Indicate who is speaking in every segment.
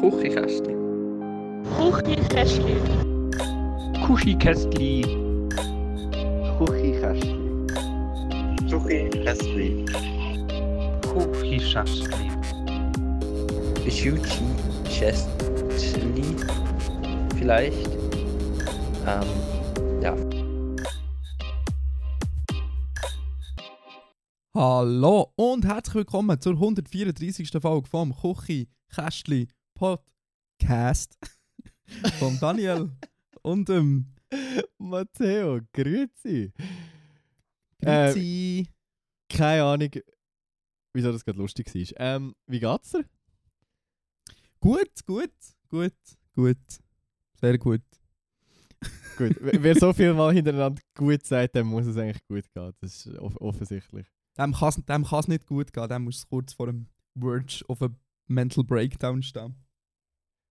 Speaker 1: Kuchikästli.
Speaker 2: Kuchikästli.
Speaker 3: Kuchikästli.
Speaker 1: Kuchikästli.
Speaker 4: Kuchikästli.
Speaker 3: Kuchikästli.
Speaker 5: Schuchi Chestli vielleicht. Ähm, ja.
Speaker 6: Hallo und herzlich willkommen zur 134. Folge vom Kuchi Kästli Podcast von Daniel und dem
Speaker 7: Matteo, grüezi.
Speaker 6: Grüezi.
Speaker 7: Keine Ahnung, wieso das gerade lustig war. Ähm, wie geht's dir?
Speaker 6: Gut, gut, gut, gut. Sehr gut.
Speaker 7: Gut. Wer so viel mal hintereinander gut sagt, dann muss es eigentlich gut gehen. Das ist off offensichtlich.
Speaker 6: Dem kann es dem kann's nicht gut gehen, dem muss es kurz vor dem Verge of a Mental Breakdown stehen.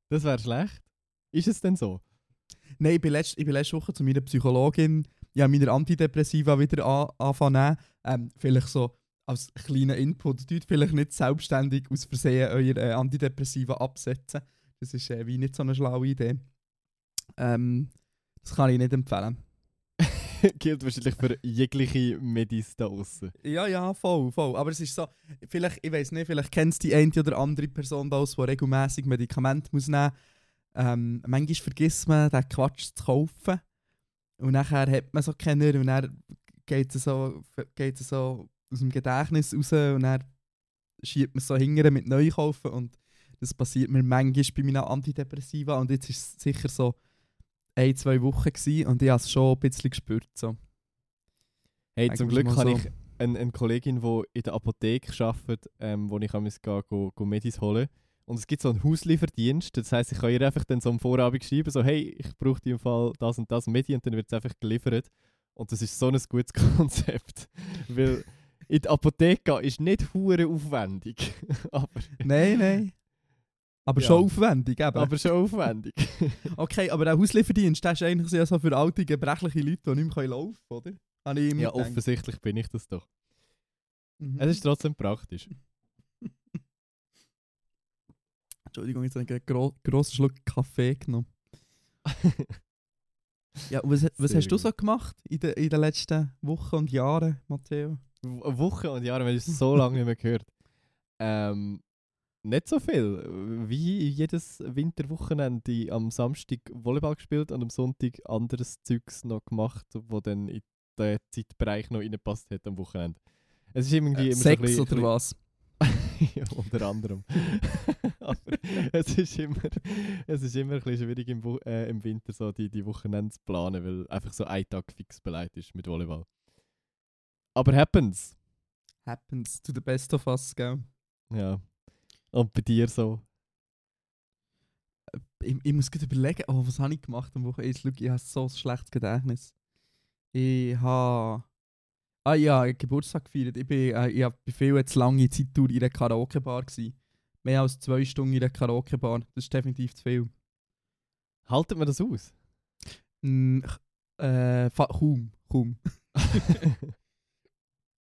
Speaker 7: Das wäre schlecht. Ist es denn so?
Speaker 6: Nein, ich bin, letzt, ich bin letzte Woche zu meiner Psychologin, ja, meine Antidepressiva wieder an, anfangen. Ähm, vielleicht so als kleiner Input. Tut vielleicht nicht selbstständig aus Versehen euer äh, Antidepressiva absetzen. Das ist äh, wie nicht so eine schlaue Idee. Ähm, das kann ich nicht empfehlen.
Speaker 7: Gilt wahrscheinlich für jegliche Medis da außen.
Speaker 6: Ja, ja, voll, voll. Aber es ist so, vielleicht, ich weiß nicht, vielleicht kennst du die eine oder andere Person da, die regelmäßig Medikamente muss nehmen muss. Ähm, manchmal vergisst man, den Quatsch zu kaufen. Und nachher hat man so keinen und dann geht es so, geht es so aus dem Gedächtnis raus und dann schiebt man so hingern mit Neukaufen und das passiert mir manchmal bei meinen Antidepressiva und jetzt ist es sicher so ein, zwei Wochen gewesen und ich habe es schon ein bisschen gespürt. So.
Speaker 7: Hey, zum Glück habe
Speaker 6: so.
Speaker 7: ich eine, eine Kollegin, die in der Apotheke arbeitet, ähm, wo ich kann go, go, go Medis holen Und es gibt so einen Hauslieferdienst. Das heisst, ich kann ihr einfach dann so am Vorabend schreiben, so hey, ich brauche in Fall das und das Medi und dann wird es einfach geliefert. Und das ist so ein gutes Konzept. Weil in die Apotheke gehen ist nicht hure aufwendig. aber,
Speaker 6: Nein, nein. Aber
Speaker 7: Ja.
Speaker 6: schon aufwendig, eben.
Speaker 7: aber schon aufwendig.
Speaker 6: okay, aber der Auslieferdienst, der ist eigentlich ja so für alte, gebrechliche Leute, die nicht mehr laufen können, oder? Ich
Speaker 7: ja,
Speaker 6: gedacht.
Speaker 7: offensichtlich bin ich das doch.
Speaker 6: Mhm.
Speaker 7: Es ist trotzdem praktisch.
Speaker 6: Entschuldigung, jetzt habe ich einen gro grossen Schluck Kaffee genommen. Ja, was, was
Speaker 7: Sehr
Speaker 6: hast du so gemacht in, den in den letzten Wochen und Jahren, Matteo?
Speaker 7: Wochen und Jahre, wir haben es so lange nicht mehr gehört. Ähm, nicht so viel. Wie jedes Winterwochenende am Samstag Volleyball gespielt und am Sonntag anderes Zeugs noch gemacht, wo dann in den Zeitbereich noch reingepasst hat am Wochenende. Es ist irgendwie immer so ein
Speaker 6: Sex
Speaker 7: bisschen-
Speaker 6: oder was?
Speaker 7: ja, unter anderem. Aber es ist immer, es ist immer ein bisschen schwierig im, Wo- äh, im Winter so die, die Wochenende zu planen, weil einfach so ein Tag fix beleidigt ist mit Volleyball. Aber happens.
Speaker 6: Happens to the best of us, gell?
Speaker 7: Ja. Und bei dir so?
Speaker 6: Ich, ich muss gerade überlegen, oh, was habe ich gemacht am Wochenende? Schau, Ich habe so ein schlechtes Gedächtnis. Ich habe... Ah ja, habe Geburtstag gefeiert. Ich bin, äh, ich hab bei viel zu lange Zeit durch in einer Karaoke-Bar. Mehr als zwei Stunden in einer Karaoke-Bar. Das ist definitiv zu viel.
Speaker 7: Haltet man das aus?
Speaker 6: Mm, äh, kaum, kaum.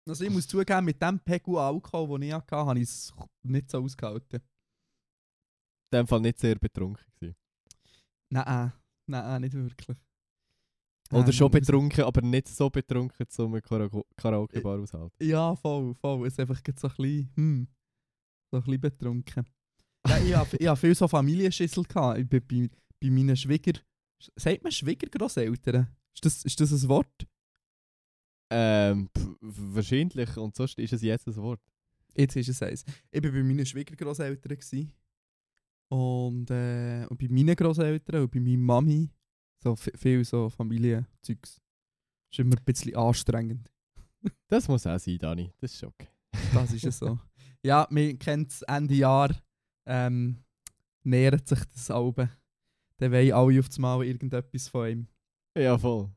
Speaker 6: Also ich muss zugeben, mit dem Pegel Alkohol, den ich hatte, habe ich es nicht so ausgehalten.
Speaker 7: In dem Fall nicht sehr betrunken gewesen.
Speaker 6: Nein, nein, nicht wirklich.
Speaker 7: Oder
Speaker 6: Ähm,
Speaker 7: schon betrunken, aber nicht so betrunken, um eine Kara- Karaoke-Bar aushalten.
Speaker 6: Ja, voll, voll. Es ist einfach so ein bisschen, hm, so ein bisschen betrunken. Ja, ich ich hab viel so Familienschüssel bin bei, bei meinen Schwieger... Sagt man Schwiegergrosseltern? Ist das, ist das ein Wort?
Speaker 7: Ähm, wahrscheinlich. Und sonst ist es jetzt ein Wort.
Speaker 6: Jetzt ist es eins. Ich war bei meinen Schwiegergrosseltern. gsi. Und, äh, und bei meinen Grosseltern und bei meiner Mami. So vi- viel so Familienzeugs. Ist immer ein bisschen anstrengend.
Speaker 7: Das muss auch sein, Dani. Das ist okay.
Speaker 6: Das ist es so. Ja, man kennt es Ende Jahr. Ähm, nähert sich das Alben. Dann wollen alle auf das Mal irgendetwas von ihm.
Speaker 7: Ja, voll.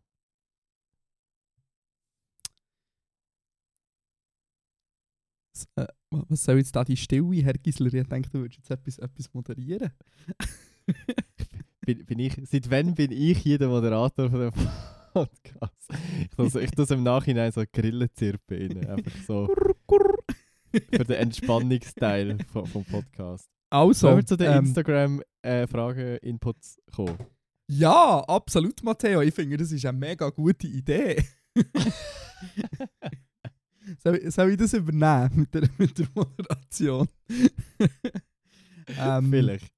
Speaker 6: Äh, wa- was soll jetzt da die Stille, Herr Gisler? Ich dachte, du würdest jetzt etwas, etwas moderieren.
Speaker 7: Bin, bin ich, seit wann bin ich hier der Moderator von dem Podcast? Ich tue ich tu's im Nachhinein so Grillenzirpen rein. Einfach so für den Entspannungsteil vom, vom Podcast.
Speaker 6: Also,
Speaker 7: Sollen wir zu den
Speaker 6: ähm,
Speaker 7: Instagram-Fragen-Inputs kommen?
Speaker 6: Ja, absolut, Matteo. Ich finde, das ist eine mega gute Idee. soll, soll ich das übernehmen mit der, mit der Moderation? ähm,
Speaker 7: Vielleicht.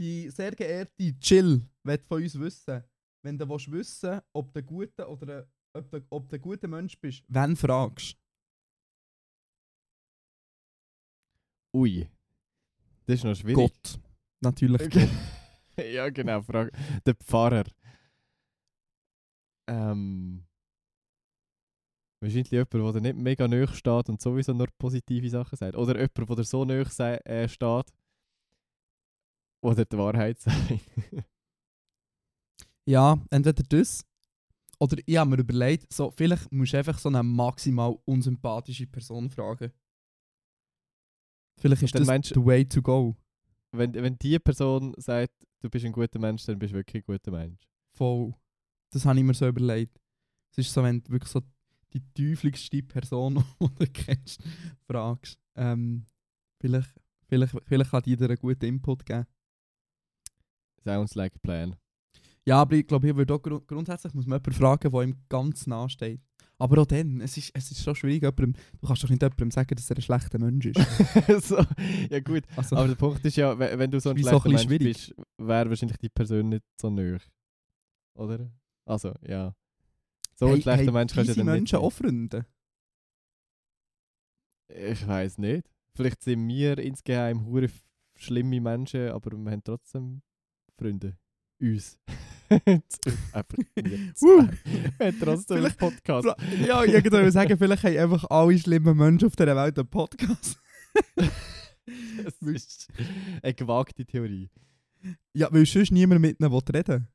Speaker 6: Die sehr geehrte Chill wird von uns wissen, wenn du willst wissen ob du ein guter oder ob du, ob du ein guter Mensch bist, wenn fragst.
Speaker 7: Ui. Das ist noch schwierig.
Speaker 6: Gott. Natürlich.
Speaker 7: Okay. ja, genau. Frage. Der Pfarrer. Ähm. Wahrscheinlich jemand, der nicht mega nahe steht und sowieso nur positive Sachen sagt. Oder jemand, der so sei- äh, steht, oder die Wahrheit sagt.
Speaker 6: Ja, entweder das. Oder ich habe mir überlegt, so, vielleicht musst du einfach so eine maximal unsympathische Person fragen. Vielleicht ist das
Speaker 7: meinst du-
Speaker 6: the way to go.
Speaker 7: wenn, wenn die Person sagt, du bist ein guter Mensch, dann bist du wirklich ein guter Mensch.
Speaker 6: Voll. Das habe ich mir so überlegt. Es ist so, wenn du wirklich so die teuflischste Person, die du kennst, fragst. Ähm, vielleicht, vielleicht, vielleicht kann die dir einen guten Input geben.
Speaker 7: Sounds like a plan.
Speaker 6: Ja, aber ich glaube, ich würde auch grund grundsätzlich muss man jemanden fragen, der ihm ganz nahe steht. Aber auch dann, es ist, es ist schon schwierig, jemandem, du kannst doch nicht jemandem sagen, dass er ein schlechter Mensch ist.
Speaker 7: so, ja gut,
Speaker 6: Also,
Speaker 7: aber der Punkt ist ja, we- wenn du so ein
Speaker 6: wie so ein
Speaker 7: schlechter Mensch bist, wäre wahrscheinlich die Person nicht so nöch. Oder? Also, ja. So ein
Speaker 6: hey,
Speaker 7: schlechter
Speaker 6: hey,
Speaker 7: Mensch kannst du ja
Speaker 6: Menschen auch Freunde.
Speaker 7: Ich weiß nicht. Vielleicht sind wir insgeheim hure schlimme Menschen, aber wir haben trotzdem Freunde. Uns. Einfach wir trotzdem einen Podcast.
Speaker 6: Ja, ich würde sagen, vielleicht haben einfach alle schlimmen Menschen auf dieser Welt einen Podcast.
Speaker 7: Das ist eine gewagte Theorie.
Speaker 6: Ja, weil sonst niemand mit ihnen will reden
Speaker 7: D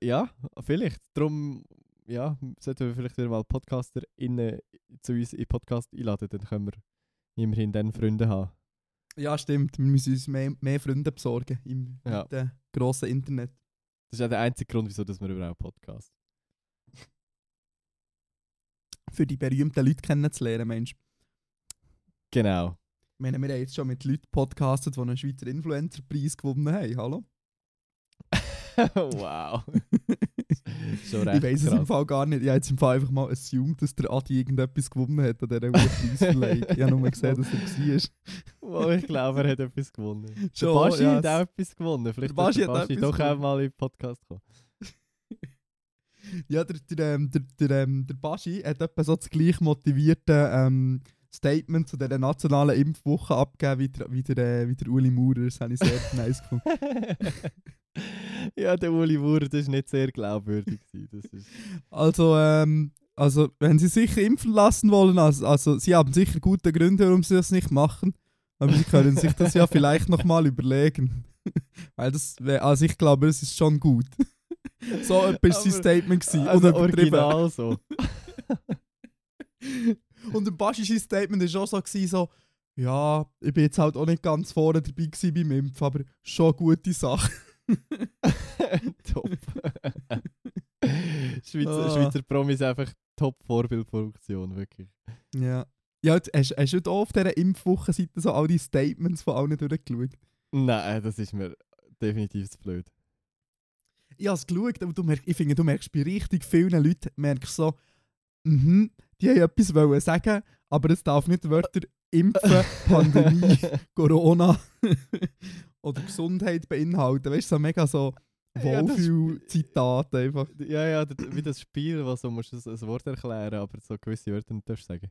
Speaker 7: ja, vielleicht. Darum ja, sollten wir vielleicht wieder mal Podcaster innen zu uns in den Podcast einladen, dann können wir immerhin dann Freunde haben.
Speaker 6: Ja, stimmt. Wir müssen uns mehr, mehr Freunde besorgen im
Speaker 7: Ja.
Speaker 6: ja. grossen Internet.
Speaker 7: Das ist auch der einzige Grund, wieso dass wir überhaupt Podcast.
Speaker 6: Für die berühmten Leute kennenzulernen, Mensch.
Speaker 7: Genau.
Speaker 6: Ich meine, wir haben jetzt schon mit Leuten podcastet, die einen Schweizer Influencer-Preis gewonnen haben. Hallo?
Speaker 7: wow. Recht
Speaker 6: ich weiß es im. Fall gar nicht. Ich habe jetzt im Fall einfach mal assumed, dass der Adi irgendetwas gewonnen hat an dieser Preisverleihung. ich habe nur gesehen, dass er war.
Speaker 7: Oh, ich glaube, er hat etwas gewonnen. Der
Speaker 6: Schon,
Speaker 7: Baschi
Speaker 6: ja,
Speaker 7: hat auch etwas gewonnen. Vielleicht
Speaker 6: Der Baschi
Speaker 7: der
Speaker 6: auch
Speaker 7: Baschi doch auch
Speaker 6: gewonnen.
Speaker 7: mal in den Podcast kommen.
Speaker 6: Ja, der, der, ähm, der, der, ähm, der Baschi hat etwa so das gleich motivierte ähm, Statement zu dieser nationalen Impfwoche abgegeben wie der, wie der, äh, wie der Uli Maurer. Das habe ich sehr nice gefunden.
Speaker 7: ja, der Uli Wurr, das war nicht sehr glaubwürdig. Das ist
Speaker 6: Also, ähm, also, wenn sie sich impfen lassen wollen, also, also sie haben sicher gute Gründe, warum sie das nicht machen. Aber sie können sich das ja vielleicht nochmal überlegen. Weil das, also ich glaube, das ist schon gut. so etwas war sein Statement. Gewesen,
Speaker 7: also
Speaker 6: unübertrieben.
Speaker 7: original so.
Speaker 6: Und im Baschi sein Statement war auch so, gewesen, so, ja, ich bin jetzt halt auch nicht ganz vorne dabei gewesen beim Impfen, aber schon gute Sache.
Speaker 7: Top. Schweizer,
Speaker 6: Ah.
Speaker 7: Schweizer Promis einfach Top-Vorbildfunktion, wirklich.
Speaker 6: Ja. Ja, hast, hast du auf dieser Impfwochenseite so all die Statements von allen durchgeschaut?
Speaker 7: Nein, das ist mir definitiv zu blöd.
Speaker 6: Ich habe es geschaut, aber du merkst, ich finde, du merkst bei richtig vielen Leuten, merkst so, mhm, die haben etwas wollen sagen, aber es darf nicht Wörter Impfen, Pandemie, Corona oder Gesundheit beinhalten. Weißt du, so mega so
Speaker 7: Ja,
Speaker 6: Wohlfühl-Zitate einfach.
Speaker 7: Ja, ja, wie das Spiel, wo so musst du ein, Wort erklären, aber so gewisse Wörter nicht darfst sagen.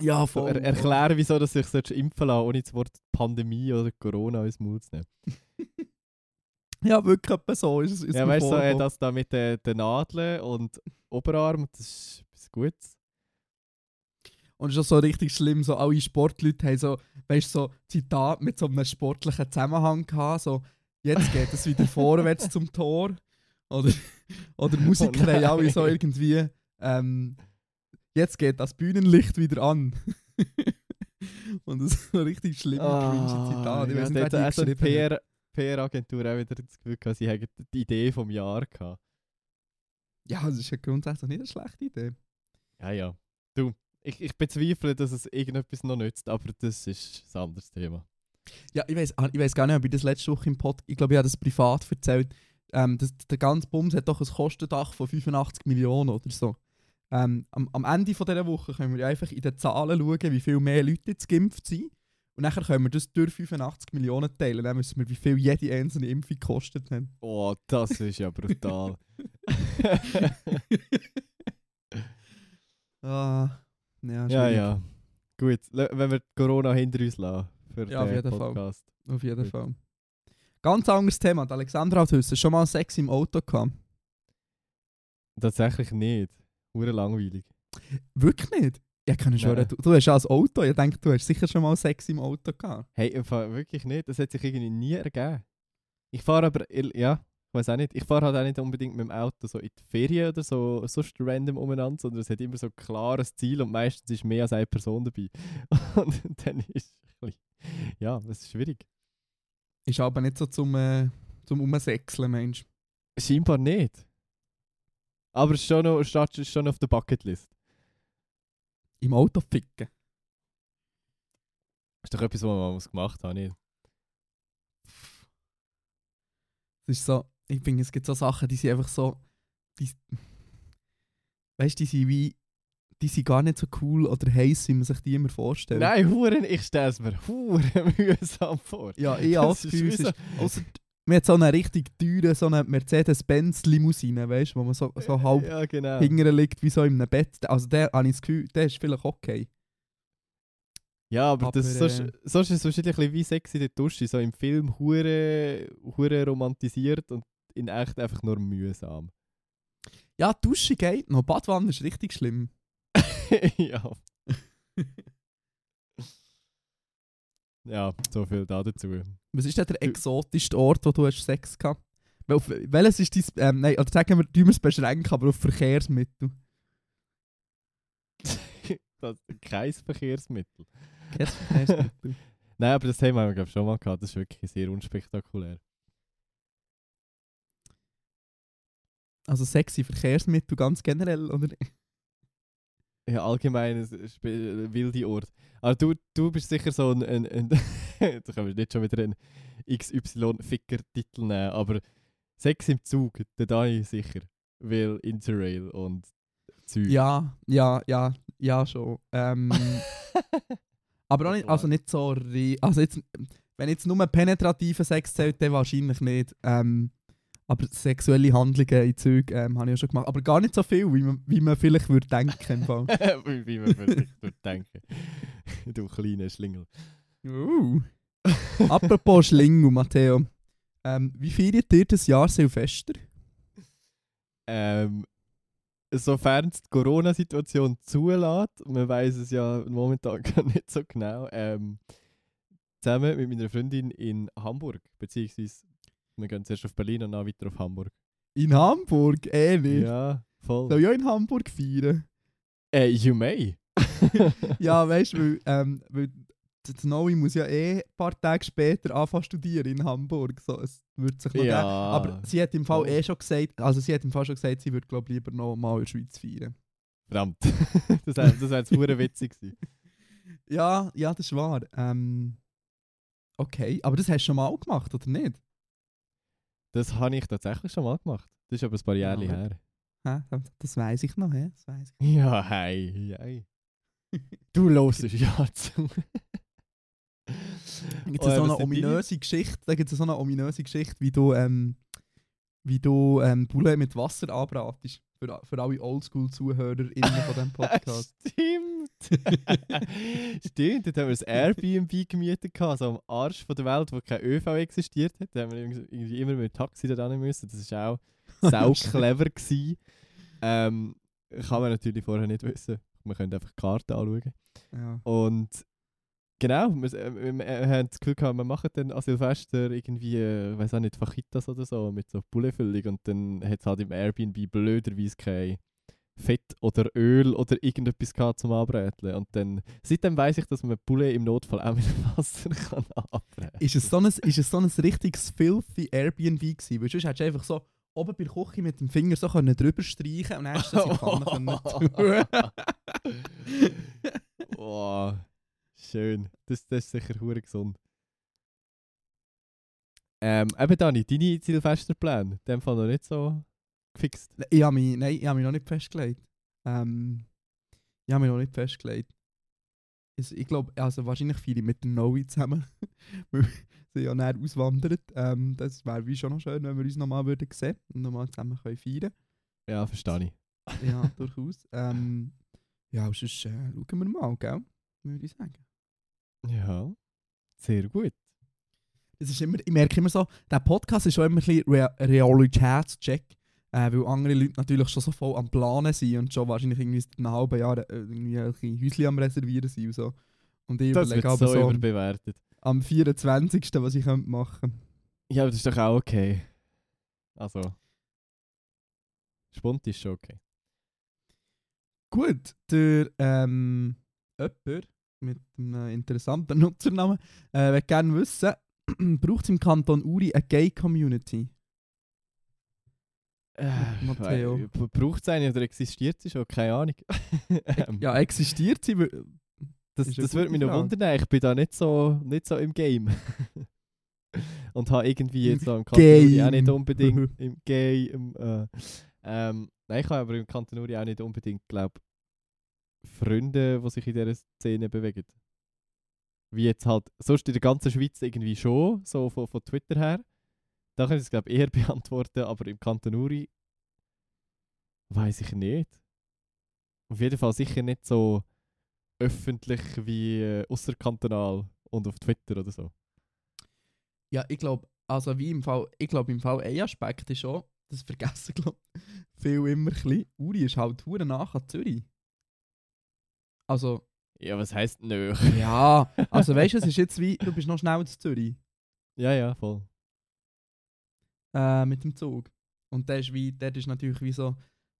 Speaker 6: Ja,
Speaker 7: So, er, erklären, wieso dass ich sich impfen lassen ohne das Wort Pandemie oder Corona ins Mund zu nehmen.
Speaker 6: Ja, wirklich so ist es. Ist
Speaker 7: ja, weißt du, so, äh, das da mit den, den Nadeln und Oberarm, das ist Gutes.
Speaker 6: Und es ist auch so richtig schlimm, so alle Sportleute haben so, weißt so Zitat mit so einem sportlichen Zusammenhang gehabt, so jetzt geht es wieder vorwärts zum Tor. Oder, oder Musiker
Speaker 7: Oh
Speaker 6: haben alle so irgendwie, ähm, jetzt geht das Bühnenlicht wieder an. Und das ist so richtig schlimme, cringe Zitat. Ich
Speaker 7: Ah, ja,
Speaker 6: weiss nicht, wer die geschrieben
Speaker 7: PR-Agentur auch wieder das Gefühl gehabt, sie hätten die Idee vom Jahr gehabt.
Speaker 6: Ja, das ist ja grundsätzlich nicht eine schlechte Idee.
Speaker 7: Ja, ja. Du, Ich, ich bezweifle, dass es irgendetwas noch nützt, aber das ist ein anderes Thema.
Speaker 6: Ja, ich weiß ich weiss gar nicht, ob ich das letzte Woche im Pod, ich glaube, ich habe das privat erzählt. Ähm, das, der ganze Bums hat doch ein Kostendach von 85 Millionen oder so. Ähm, am, am Ende von dieser Woche können wir einfach in den Zahlen schauen, wie viel mehr Leute jetzt geimpft sind. Und dann können wir das durch 85 Millionen teilen. Dann wissen wir, wie viel jede einzelne Impfung gekostet hat.
Speaker 7: Oh, das ist ja brutal.
Speaker 6: Ah, ja,
Speaker 7: ja, ja. Gut, wenn wir Corona hinter uns lassen für
Speaker 6: Ja, auf
Speaker 7: den
Speaker 6: jeden Fall.
Speaker 7: Podcast.
Speaker 6: Auf jeden
Speaker 7: Gut.
Speaker 6: Fall. Ganz anderes Thema. Die Alexandra hat heute schon mal Sex im Auto gehabt.
Speaker 7: Tatsächlich nicht. Hure langweilig.
Speaker 6: Wirklich nicht? Ja, kann ich schon. Du, du hast ja ein Auto. Ich denke, du hast sicher schon mal Sex im Auto gehabt.
Speaker 7: Hey, im Fall wirklich nicht. Das hat sich irgendwie nie ergeben. Ich fahre aber, ja, weiß auch nicht. Ich fahre halt auch nicht unbedingt mit dem Auto so in die Ferien oder so, sonst random umeinander, sondern es hat immer so ein klares Ziel und meistens ist mehr als eine Person dabei. Und dann ist es ja, das ist schwierig.
Speaker 6: Ist aber nicht so zum, äh, zum Umsexeln, Mensch.
Speaker 7: Scheinbar nicht. Aber es ist schon, noch, steht ist schon auf der Bucketlist.
Speaker 6: Im Auto ficken.
Speaker 7: Ist doch etwas, was man mal gemacht hat, nicht?
Speaker 6: Es ist so, ich finde, es gibt so Sachen, die sind einfach so. Die, weißt du, die sind wie. Die sind gar nicht so cool oder heiß, wie man sich die immer vorstellt.
Speaker 7: Nein, Huren, ich stelle es mir Huren mühsam vor.
Speaker 6: Ja, ich
Speaker 7: Das
Speaker 6: das
Speaker 7: wie so-.
Speaker 6: Ausser, wir haben so eine richtig teure, so eine Mercedes-Benz-Limousine, weißt du, wo man so, so halb
Speaker 7: Ja, genau.
Speaker 6: liegt, wie so in einem Bett. Also, der habe ich das Gefühl, der ist vielleicht okay.
Speaker 7: Ja, aber, das,
Speaker 6: Aber,
Speaker 7: sonst,
Speaker 6: äh,
Speaker 7: sonst ist es wahrscheinlich ein bisschen wie Sex in der Dusche. So im Film hure, hure romantisiert und in echt einfach nur mühsam.
Speaker 6: Ja, Dusche geht noch, Badwanne ist richtig schlimm.
Speaker 7: ja. ja, so viel da dazu.
Speaker 6: Was ist denn der exotischste Ort, wo du hast Sex gehabt Wel- auf- Welches ist dein, ähm, nein, oder sagen wir, wir es beschränken, aber auf Verkehrsmittel.
Speaker 7: das, kein Verkehrsmittel.
Speaker 6: Kein Verkehrsmittel.
Speaker 7: Nein, aber das Thema haben wir glaub, schon mal gehabt. Das ist wirklich sehr unspektakulär.
Speaker 6: Also sexy Verkehrsmittel ganz generell, oder?
Speaker 7: Ja, allgemein ein äh, wilde Ort. Aber du, du bist sicher so ein. ein, ein da können wir nicht schon wieder einen XY-Ficker-Titel nehmen, aber Sex im Zug, da da ich sicher. Weil Interrail und Züge.
Speaker 6: Ja, ja, ja, ja schon. Ähm, aber auch nicht, also nicht so, also jetzt, wenn jetzt nur penetrativen Sex zählt, dann wahrscheinlich nicht. Ähm, aber sexuelle Handlungen in Zügen ähm, habe ich ja schon gemacht. Aber gar nicht so viel, wie man, wie man vielleicht würde denken. Fall.
Speaker 7: wie, man wirklich dort denken. du kleiner Schlingel.
Speaker 6: Uh. Apropos Schlingel, Matteo. Ähm, wie feiert ihr das Jahr Silvester?
Speaker 7: Ähm, sofern es die Corona-Situation zulässt, man weiß es ja momentan gar nicht so genau, ähm, zusammen mit meiner Freundin in Hamburg, beziehungsweise wir gehen zuerst auf Berlin und dann weiter auf Hamburg.
Speaker 6: In Hamburg? Eh nicht.
Speaker 7: Ja, voll.
Speaker 6: Soll ich auch in Hamburg feiern?
Speaker 7: Äh, you may.
Speaker 6: Ja, weißt du, weil, ähm, weil Snowy muss ja eh ein paar Tage später anfangen zu studieren in Hamburg. So, es wird sich noch
Speaker 7: Ja.
Speaker 6: geben. Aber sie hat im Fall
Speaker 7: voll.
Speaker 6: eh schon gesagt, also sie hat im Fall schon gesagt, sie würde glaube lieber noch mal in der Schweiz feiern.
Speaker 7: Verdammt. das wäre das wär jetzt hure witzig gewesen.
Speaker 6: Ja, ja, das ist wahr. Ähm, okay, aber das hast du schon mal gemacht, oder nicht?
Speaker 7: Das habe ich tatsächlich schon mal gemacht. Das ist aber ein paar Jahre
Speaker 6: Ja.
Speaker 7: her.
Speaker 6: Hä? Das, weiß ich noch, hä? Das weiss ich.
Speaker 7: Ja, hey, hey. Du hörst ja zu.
Speaker 6: Da gibt
Speaker 7: Oh,
Speaker 6: es so eine ominöse Geschichte, da gibt es so eine ominöse Geschichte, wie du, ähm, wie du ähm, Bulle mit Wasser anbratest. Für, für alle Oldschool-ZuhörerInnen von diesem Podcast.
Speaker 7: Stimmt. Stimmt, dort haben wir ein Airbnb gemietet, gehabt, so am Arsch von der Welt, wo kein ÖV existiert hat. Da haben wir irgendwie immer mit dem Taxi da hin müssen. Das war auch sau clever. Gewesen. Ähm, kann man natürlich vorher nicht wissen. Man könnte einfach die Karte anschauen.
Speaker 6: ja.
Speaker 7: Und genau, wir, äh, wir, wir haben das Gefühl gehabt, wir machen dann an Silvester irgendwie, äh, ich weiß auch nicht, Fajitas oder so, mit so Pouletfüllung und dann hat es halt im Airbnb blöderweise kein Fett oder Öl oder irgendetwas gehabt zum Anbräteln. Und dann, seitdem weiss ich, dass man Poulet im Notfall auch mit Wasser kann anbräteln
Speaker 6: Ist es so ein, ist es so ein richtiges filthy Airbnb gewesen? Weil sonst hättest du einfach so oben bei der Küche mit dem Finger so können drüber streichen und dann hast du das in die Pfanne können tun.
Speaker 7: Schön. Das, das ist sicher hure gesund. Ähm, eben Dani, deine Silvesterpläne, in dem Fall noch nicht so gefixt.
Speaker 6: Ich habe mich, nein, ich habe mich noch nicht festgelegt. Ähm, ich habe mich noch nicht festgelegt. Also, ich glaube, also wahrscheinlich viele mit der Noe zusammen. Weil sie ja näher auswandert. Ähm, das wäre wie schon noch schön, wenn wir uns nochmal würden sehen und nochmal zusammen können feiern
Speaker 7: Ja, verstehe ich.
Speaker 6: Ja, durchaus. Ähm, ja, sonst äh, schauen wir mal, gell? Würde ich sagen.
Speaker 7: Ja, sehr gut.
Speaker 6: Es ist immer, ich merke immer so, der Podcast ist schon immer ein bisschen Re Realitätscheck. Äh, weil andere Leute natürlich schon so voll am Planen sind und schon wahrscheinlich irgendwie seit einem halben Jahr äh, irgendwie ein Häuschen am Reservieren sind und so. Und ich
Speaker 7: Das
Speaker 6: überlege
Speaker 7: so
Speaker 6: aber so
Speaker 7: überbewertet.
Speaker 6: am 24. was ich könnte machen
Speaker 7: Ja, aber das ist doch auch okay. Also. Spont ist schon okay.
Speaker 6: Gut, der ähm, jemand mit einem interessanten Nutzernamen äh, will gerne wissen, braucht es im Kanton Uri eine Gay-Community? Matteo.
Speaker 7: Äh, Braucht es eine oder existiert sie schon? Keine Ahnung. Ähm,
Speaker 6: Ja, existiert sie?
Speaker 7: das das würde mich noch wundern. Ich bin da nicht so, nicht so im Game. Und habe irgendwie jetzt so im Kanton Uri auch nicht unbedingt im Game. Äh, ähm, nein, ich habe aber im Kanton Uri auch nicht unbedingt, glaube Freunde, die sich in dieser Szene bewegen. Wie jetzt halt, sonst in der ganzen Schweiz irgendwie schon, so von, von Twitter her. Da kann ich es, glaube eher beantworten, aber im Kanton Uri weiß ich nicht. Auf jeden Fall sicher nicht so öffentlich wie äh, außerkantonal und auf Twitter oder so.
Speaker 6: Ja, ich glaube, also wie im Fall, ich glaube im Fall ein Aspekt ist schon, das vergessen glaube viel immer ein bisschen, Uri ist halt hure nach Zürich. Also,
Speaker 7: Ja, was heisst nö?
Speaker 6: ja, also weißt du, es ist jetzt wie, du bist noch schnell zu Zürich
Speaker 7: ja, ja, voll.
Speaker 6: äh, mit dem Zug. Und der ist wie, der ist natürlich wie so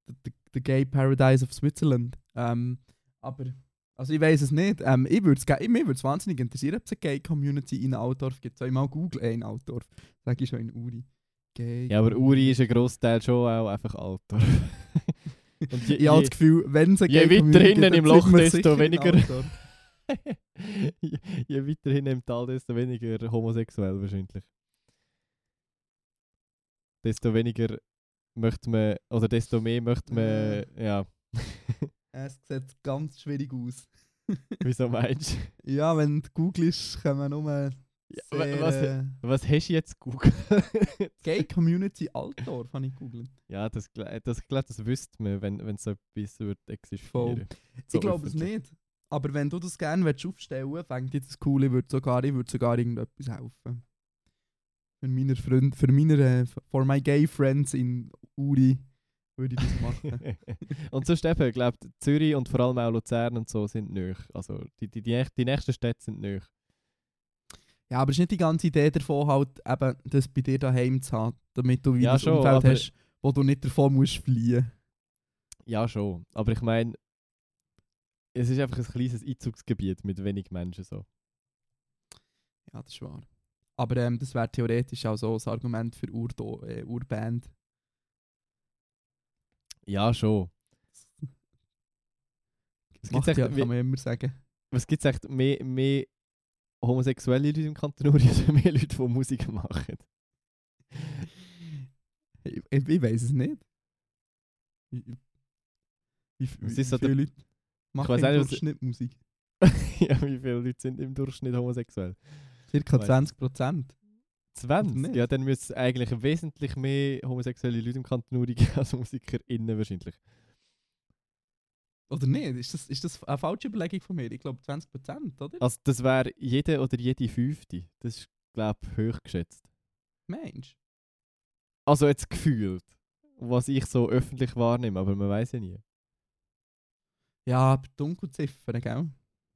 Speaker 6: der, der Gay Paradise of Switzerland. Ähm, aber, also ich weiß es nicht. Ähm, ich würde es mich würde es wahnsinnig interessieren, ob es eine Gay Community in Altdorf gibt. Soll ich mal googeln? In Altdorf. Sag ich schon in Uri. Gay.
Speaker 7: Ja, aber Uri ist ein Grossteil schon auch einfach Alter. Und je,
Speaker 6: Ich habe das Gefühl, wenn es eine
Speaker 7: je weiter hinten im Loch, desto weniger-
Speaker 6: Altdorf.
Speaker 7: je, je weiter hinten im Tal, desto weniger homosexuell wahrscheinlich. Desto weniger möchte man, oder desto mehr möchte man, ja,
Speaker 6: Es sieht ganz schwierig aus.
Speaker 7: wieso meinst du?
Speaker 6: Ja, wenn du googelst, kommen nur
Speaker 7: Ja,
Speaker 6: sehr,
Speaker 7: wa- was,
Speaker 6: äh,
Speaker 7: was hast du jetzt gegoogelt?
Speaker 6: Gay Community Altdorf, habe ich gegoogelt.
Speaker 7: ja, das, gl- das, ich glaube, das wüsste man, wenn, wenn so etwas würde existieren. So
Speaker 6: ich glaube es nicht. Aber wenn du das gerne willst aufstellen willst, fände ich das cool. Ich würde sogar, ich würde sogar irgendetwas helfen. Für meine Freunde, für meine, äh, for my gay friends in Uri würde ich das machen.
Speaker 7: und sonst eben, ich glaube, Zürich und vor allem auch Luzern und so sind nöch. Also die, die, die, die nächsten Städte sind nöch.
Speaker 6: Ja, aber es ist nicht die ganze Idee davon, halt eben das bei dir daheim zu haben, damit du wieder
Speaker 7: Ja,
Speaker 6: ein
Speaker 7: schon,
Speaker 6: Umfeld hast, wo du nicht davon musst fliehen.
Speaker 7: Ja, schon. Aber ich meine, es ist einfach ein kleines Einzugsgebiet mit wenig Menschen so.
Speaker 6: Ja, das ist wahr. Aber ähm, das wäre theoretisch auch so ein Argument für Urdo, äh, Urband.
Speaker 7: Ja, schon. Es
Speaker 6: Macht
Speaker 7: gibt
Speaker 6: ja,
Speaker 7: echt,
Speaker 6: kann man immer sagen.
Speaker 7: was gibt es echt mehr, mehr homosexuelle Leute im Kanton Uri oder mehr Leute, die Musik machen?
Speaker 6: Ich, ich, ich weiß es nicht. Wie, wie, wie, wie
Speaker 7: so
Speaker 6: viele Leute machen im Durchschnitt Musik?
Speaker 7: ja, wie viele Leute sind im Durchschnitt homosexuell?
Speaker 6: Circa
Speaker 7: Weiss.
Speaker 6: 20 Prozent.
Speaker 7: 20?
Speaker 6: nicht?
Speaker 7: Ja, dann müsste es eigentlich wesentlich mehr homosexuelle Leute im Kanton Uri geben als MusikerInnen wahrscheinlich.
Speaker 6: Oder nicht? Ist das, ist das eine falsche Überlegung von mir? Ich glaube 20 Prozent, oder?
Speaker 7: Also das wäre jede oder jede fünfte. Das ist, glaube ich, hoch geschätzt.
Speaker 6: Mensch.
Speaker 7: Also jetzt gefühlt, was ich so öffentlich wahrnehme, aber man weiß ja nie.
Speaker 6: Ja, aber Dunkelziffern, gell?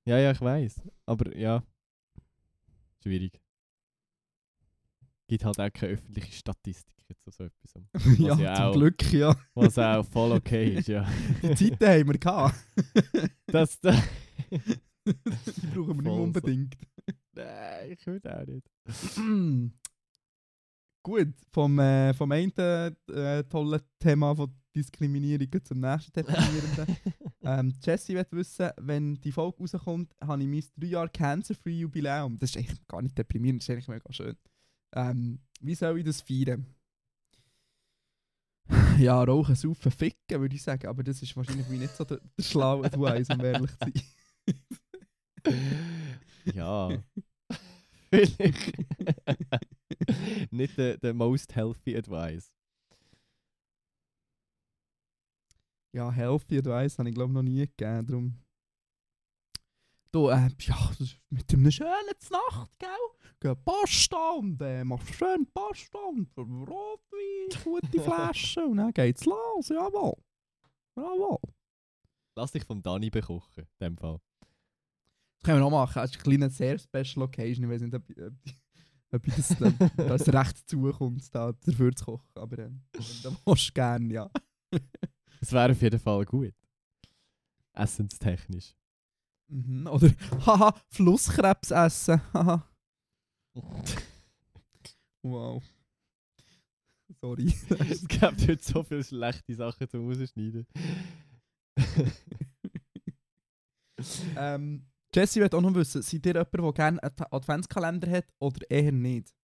Speaker 7: Ja, ja, ich weiß. Aber ja, schwierig. Gibt halt auch keine öffentliche Statistik jetzt so etwas.
Speaker 6: ja,
Speaker 7: ja
Speaker 6: zum
Speaker 7: auch-
Speaker 6: Glück, ja.
Speaker 7: Was auch voll okay ist, ja.
Speaker 6: Die Zeiten haben wir gehabt.
Speaker 7: Das, das
Speaker 6: Die brauchen wir nicht mehr
Speaker 7: Voll so.
Speaker 6: unbedingt.
Speaker 7: Nein, ich will auch nicht.
Speaker 6: Gut, vom, äh, vom einen äh, tollen Thema von Diskriminierung zum nächsten deprimierenden. ähm, Jessie will wissen, wenn die Folge rauskommt, habe ich mein 3 Jahre Cancer-Free Jubiläum. Das ist eigentlich gar nicht deprimierend, das ist eigentlich mega schön. Ähm, wie soll ich das feiern? Ja, rauchen, saufen, ficken, würde ich sagen. Aber das ist wahrscheinlich wie nicht so der, der schlaue Advice, um ehrlich zu sein.
Speaker 7: Ja. Vielleicht. Nicht der, der most healthy advice.
Speaker 6: Ja, Healthy Advice habe ich glaube noch nie gegeben. Darum. Du, äh, ja, mit einem schönen Nacht, gell? Geh Pasta und äh, machst schön Pasta und Rotwein, gute Flaschen und dann geht's los, jawohl. Jawohl.
Speaker 7: Lass dich vom Dani bekochen, in dem Fall.
Speaker 6: Das können wir noch machen. Das ist eine kleine, sehr special Occasion. Ich weiß nicht, ob, ob, ob das, ob das recht zukommt, da dafür zu kochen. Aber ähm, da musst du gerne, ja.
Speaker 7: Es wäre auf jeden Fall gut. Essenstechnisch.
Speaker 6: Mhm. Oder, haha, Flusskrebs essen. Haha. Wow. Sorry.
Speaker 7: es gibt heute so viele schlechte Sachen zum Rausschneiden.
Speaker 6: ähm, Jessie will auch noch wissen, seid ihr jemand, der gerne einen Adventskalender hat oder eher nicht?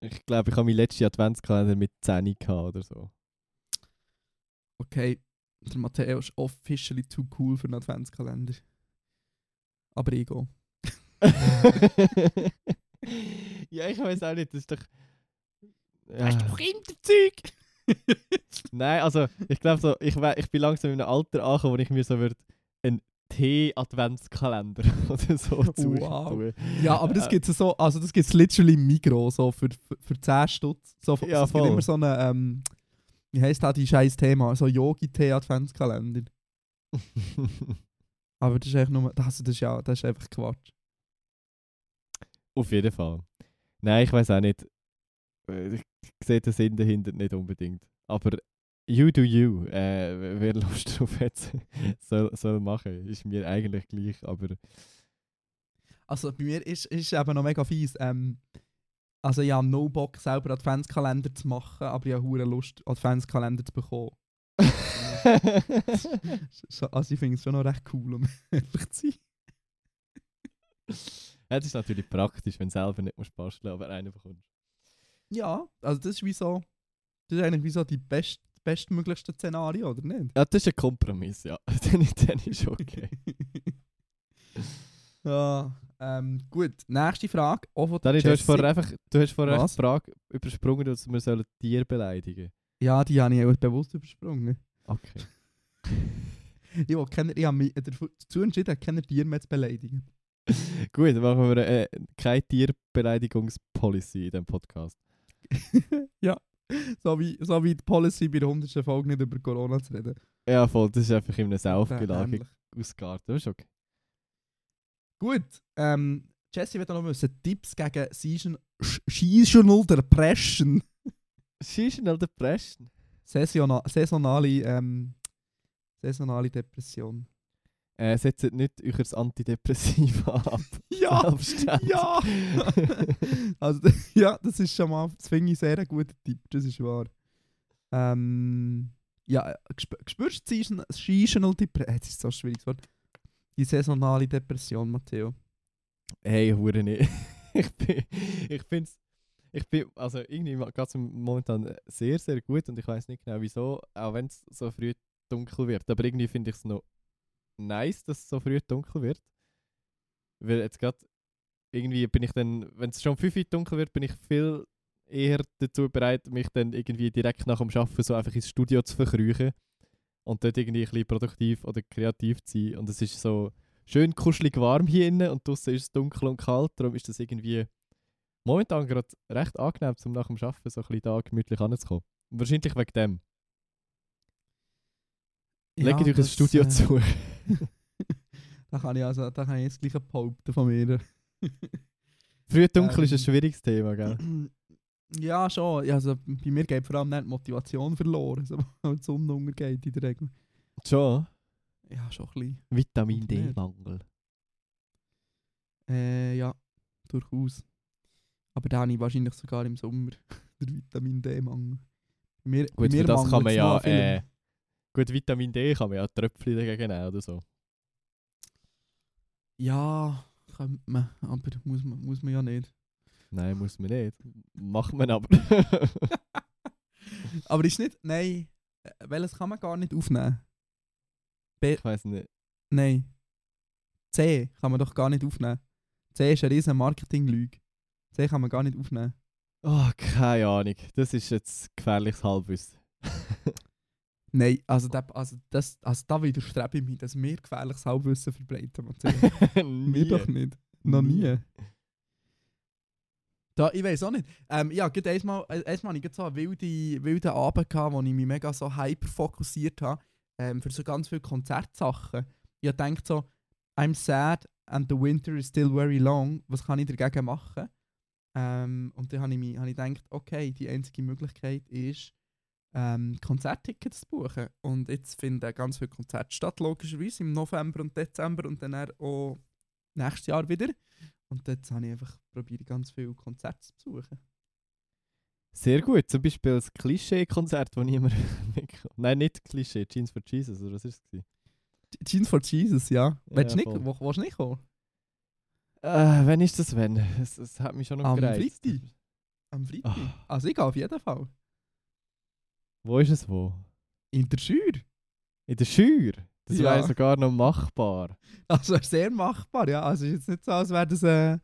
Speaker 7: ich glaube, ich habe meinen letzten Adventskalender mit 10 gehabt oder so.
Speaker 6: Okay, der Matteo ist officially too cool für einen Adventskalender. Aber ich gehe.
Speaker 7: ja, ich weiß auch nicht, das ist doch.
Speaker 6: Hast du doch Kinderzeug?
Speaker 7: Nein, also ich glaube so, ich, ich bin langsam in einem Alter angekommen, wo ich mir so würde einen Tee-Adventskalender oder so zutun.
Speaker 6: Wow. Ja, aber das
Speaker 7: Äh,
Speaker 6: gibt es so, also das gibt es literally im Migros, so für, für, für 10 Stutz. So,
Speaker 7: Ja,
Speaker 6: es gibt immer so eine, ähm, wie heisst das, die scheiß Thema, so Yogi-Tee-Adventskalender. Aber das ist eigentlich nur, das, das ist ja, das ist einfach Quatsch.
Speaker 7: Auf jeden Fall. Nein, ich weiß auch nicht. Äh, Ich sehe den Sinn dahinter nicht unbedingt. Aber you do you. Äh, wer Lust drauf hat, soll, soll machen. Ist mir eigentlich gleich, aber
Speaker 6: Also bei mir ist ist eben noch mega fies. Ähm, also ich habe no Bock selber Adventskalender zu machen, aber ich habe Lust Adventskalender zu bekommen. So- Also ich finde es schon noch recht cool, um ehrlich zu sein.
Speaker 7: Ja, das ist natürlich praktisch, wenn du selber nicht musst basteln, aber einen bekommst.
Speaker 6: Ja, also das ist wie so, das ist eigentlich wie so die best, bestmöglichste Szenario, oder nicht?
Speaker 7: Ja, das ist ein Kompromiss, ja. dann, dann ist okay.
Speaker 6: ja, ähm, gut. Nächste Frage. Auch von
Speaker 7: Dani, du hast vorher einfach, du hast vorher die Frage übersprungen, dass wir sollen Tier beleidigen
Speaker 6: Ja, die habe ich auch bewusst übersprungen.
Speaker 7: Okay.
Speaker 6: Ich, keine, ich habe mich dazu entschieden, keine Tiere mehr zu beleidigen.
Speaker 7: Gut, dann machen wir äh, keine Tierbeleidigungspolicy in diesem Podcast.
Speaker 6: ja, so wie, so wie die Policy bei der 100. Folge nicht über Corona zu reden.
Speaker 7: Ja, voll, das ist einfach in einem Saufgelage
Speaker 6: Ähnlich.
Speaker 7: ausgeartet. Das ist okay.
Speaker 6: Gut, ähm, Jesse wird noch wissen, Tipps gegen Season, Seasonal Depression.
Speaker 7: Seasonal Depression.
Speaker 6: Saisona, saisonale, ähm, saisonale Depression.
Speaker 7: Äh, setzt nicht euch das Antidepressiva ab.
Speaker 6: Ja, ja. also, ja, das ist schon mal, das finde ich sehr ein guter Tipp, das ist wahr. Ähm, ja, äh, spürst du Seasonal Depression? Äh, das ist so ein schwieriges Wort. Die saisonale Depression, Matteo.
Speaker 7: Hey, hure nicht. ich bin, ich find's, ich bin, also irgendwie geht es momentan sehr, sehr gut und ich weiß nicht genau wieso, auch wenn es so früh dunkel wird. Aber irgendwie finde ich es noch nice, dass es so früh dunkel wird. Weil jetzt gerade irgendwie bin ich dann, wenn es schon 5 Uhr dunkel wird, bin ich viel eher dazu bereit, mich dann irgendwie direkt nach dem Arbeiten so einfach ins Studio zu verkrüchen und dort irgendwie ein bisschen produktiv oder kreativ zu sein. Und es ist so schön kuschelig warm hier innen und draußen ist es dunkel und kalt. Darum ist das irgendwie momentan gerade recht angenehm, um nach dem Arbeiten so ein bisschen da gemütlich anzukommen. Wahrscheinlich wegen dem. Legt euch ein
Speaker 6: das,
Speaker 7: Studio
Speaker 6: äh,
Speaker 7: zu.
Speaker 6: Da kann ich also, da kann ich jetzt gleich behaupten von mir.
Speaker 7: Früh dunkel ist ein
Speaker 6: ähm,
Speaker 7: schwieriges Thema, gell?
Speaker 6: Ja, schon. Ja, Also, bei mir geht vor allem nicht die Motivation verloren, sobald die Sonne untergeht in der Regel.
Speaker 7: Schon.
Speaker 6: Ja, schon ein bisschen.
Speaker 7: Vitamin? D-Mangel.
Speaker 6: Äh, ja, durchaus. Aber da habe ich wahrscheinlich sogar im Sommer. der Vitamin D-Mangel. Mir,
Speaker 7: Gut,
Speaker 6: mir
Speaker 7: das kann man ja. Äh, gut, Vitamin D kann man ja Tröpfchen dagegen nehmen oder so.
Speaker 6: Ja, könnte man, aber muss man, muss man ja nicht.
Speaker 7: Nein, muss man nicht. Macht man aber.
Speaker 6: Aber ist nicht, nein, äh, welches kann man gar nicht aufnehmen? B,
Speaker 7: ich weiß nicht.
Speaker 6: nein. C kann man doch gar nicht aufnehmen. C ist eine riesen Marketing-Lüge. C kann man gar nicht aufnehmen.
Speaker 7: Oh, keine Ahnung. Das ist jetzt gefährliches Halbwissen.
Speaker 6: Nein, also, da, also, das, also da widerstrebe ich mich, dass wir gefährliches Halbwissen verbreiten. Wir doch nicht. Noch nie. Da, ich weiß auch nicht. Ähm, ja, gerade einmal, äh, einmal hatte ich so einen wilden, wilden Abend, gehabt, wo ich mich mega so hyper fokussiert habe ähm, für so ganz viele Konzertsachen. Ich habe gedacht so, I'm sad and the winter is still very long. Was kann ich dagegen machen? Ähm, und dann habe ich, mich, habe ich gedacht, okay, die einzige Möglichkeit ist, ähm, Konzerttickets zu buchen. Und jetzt finden ganz viele Konzerte statt, logischerweise, im November und Dezember und dann auch nächstes Jahr wieder. Und jetzt habe ich einfach probiert, ganz viele Konzerte zu besuchen.
Speaker 7: Sehr gut. Zum Beispiel das Klischee-Konzert, das niemand mitkommt. Nein, nicht Klischee, Jeans for Jesus, oder was ist es?
Speaker 6: Jeans for Jesus, ja. Willst du nicht, wo, willst du nicht kommen?
Speaker 7: Äh, wann ist das wenn? Es, es hat mich schon noch
Speaker 6: Am
Speaker 7: gereizt.
Speaker 6: Freitag. Am Freitag.
Speaker 7: Ah.
Speaker 6: Also ich gehe auf jeden Fall.
Speaker 7: Wo ist es wo?
Speaker 6: In der Schür.
Speaker 7: In der Schür. Das
Speaker 6: Ja.
Speaker 7: wäre sogar noch machbar.
Speaker 6: Also sehr machbar, ja. Also ist jetzt nicht so, als wäre das äh, ein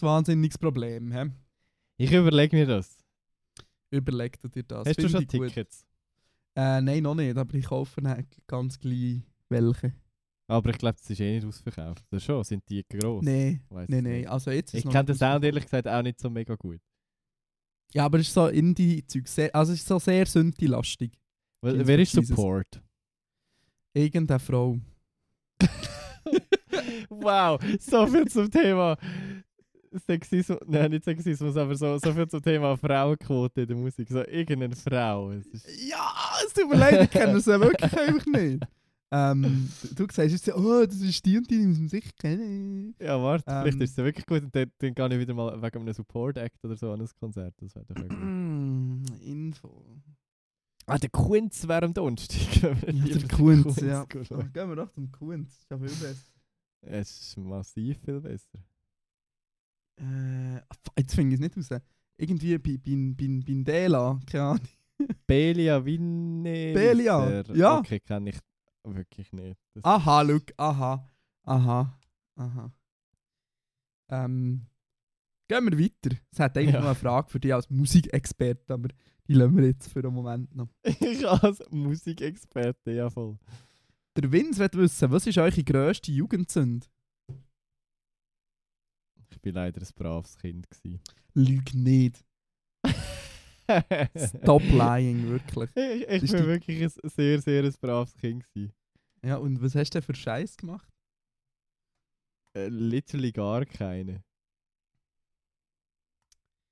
Speaker 6: wahnsinniges Problem. He?
Speaker 7: Ich überlege mir das.
Speaker 6: Überleg dir das.
Speaker 7: Hast du
Speaker 6: Finde
Speaker 7: schon. Tickets?
Speaker 6: Äh, nein, noch nicht, aber ich kaufe ganz gleich welche.
Speaker 7: Aber ich glaube, das ist eh nicht ausverkauft. Oder schon? Sind die gross?
Speaker 6: Nein, nein, nein. Also jetzt
Speaker 7: Ich kenne den Sound ehrlich gesagt auch nicht so mega gut.
Speaker 6: Ja, aber es ist so Indie-Zeug. Also es ist so sehr Synthi-lastig.
Speaker 7: Wer, wer ist. Support?
Speaker 6: Irgendeine Frau.
Speaker 7: wow, so viel zum Thema Sexismus, nein, nicht Sexismus, aber so, so viel zum Thema Frauenquote in der Musik. So irgendeine Frau.
Speaker 6: Ja, es tut mir leid, ich kenne sie wirklich einfach nicht. Ähm, du, sagst jetzt, oh, das ist die und die, die muss man sicher kennen.
Speaker 7: ja, warte, vielleicht
Speaker 6: Ähm.
Speaker 7: ist es wirklich gut und dann, dann gehe ich wieder mal wegen einem Support-Act oder so an ein Konzert. Das wäre doch gut.
Speaker 6: Mm, Info.
Speaker 7: Ah, der Kunz wäre am Donnerstag.
Speaker 6: Ja, der Kunz, ja.
Speaker 7: gehen
Speaker 6: wir doch zum Kunz. Ist ja viel besser.
Speaker 7: Es ist massiv viel besser.
Speaker 6: Äh, jetzt finde ich es nicht raus. Irgendwie bei, bei, bei, bei Dela, keine Ahnung.
Speaker 7: Belia Winne.
Speaker 6: Belia, ja.
Speaker 7: Okay, kenne ich wirklich nicht. Das
Speaker 6: Aha, look, aha, aha, aha. Ähm, gehen wir weiter. Es hat eigentlich
Speaker 7: Ja.
Speaker 6: noch eine Frage für dich als Musikexperte, aber die lassen wir jetzt für einen Moment noch.
Speaker 7: ich als Musikexperte, ja voll.
Speaker 6: Der Vince will wissen, was ist eure grösste Jugendsünde?
Speaker 7: Ich bin leider ein braves Kind. Gewesen.
Speaker 6: Lüg nicht. Stop lying, wirklich.
Speaker 7: Ich, ich bin
Speaker 6: die-
Speaker 7: wirklich ein sehr, sehr ein braves Kind. Gewesen.
Speaker 6: Ja, und was hast du denn für Scheiß gemacht?
Speaker 7: Äh, literally gar keine.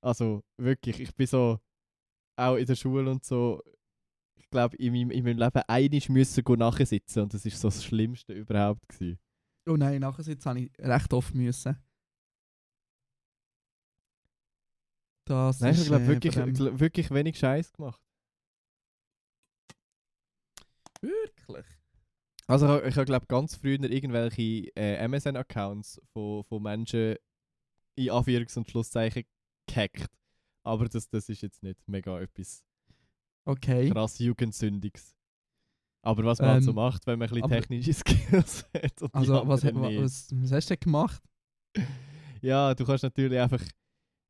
Speaker 7: Also wirklich, ich bin so auch in der Schule und so. Ich glaube, in meinem, in meinem Leben einiges müssen nachsitzen und das ist so das Schlimmste überhaupt gewesen.
Speaker 6: Oh nein, nachher jetzt habe ich recht oft müssen. Das
Speaker 7: Nein, ich glaube
Speaker 6: äh,
Speaker 7: wirklich, wirklich wenig Scheiß gemacht.
Speaker 6: Wirklich?
Speaker 7: Also ich, ich habe glaube ganz früher irgendwelche äh, MSN-Accounts von, von Menschen in Anführungs- und Schlusszeichen gehackt. Aber das, das ist jetzt nicht mega etwas
Speaker 6: Okay.
Speaker 7: krass Jugendsündiges. Aber was man halt so
Speaker 6: Ähm,
Speaker 7: macht, wenn man ein bisschen technische Skills hat.
Speaker 6: Also, was,
Speaker 7: anderen
Speaker 6: wa-
Speaker 7: nicht.
Speaker 6: was, was hast du denn gemacht?
Speaker 7: Ja, du kannst natürlich einfach,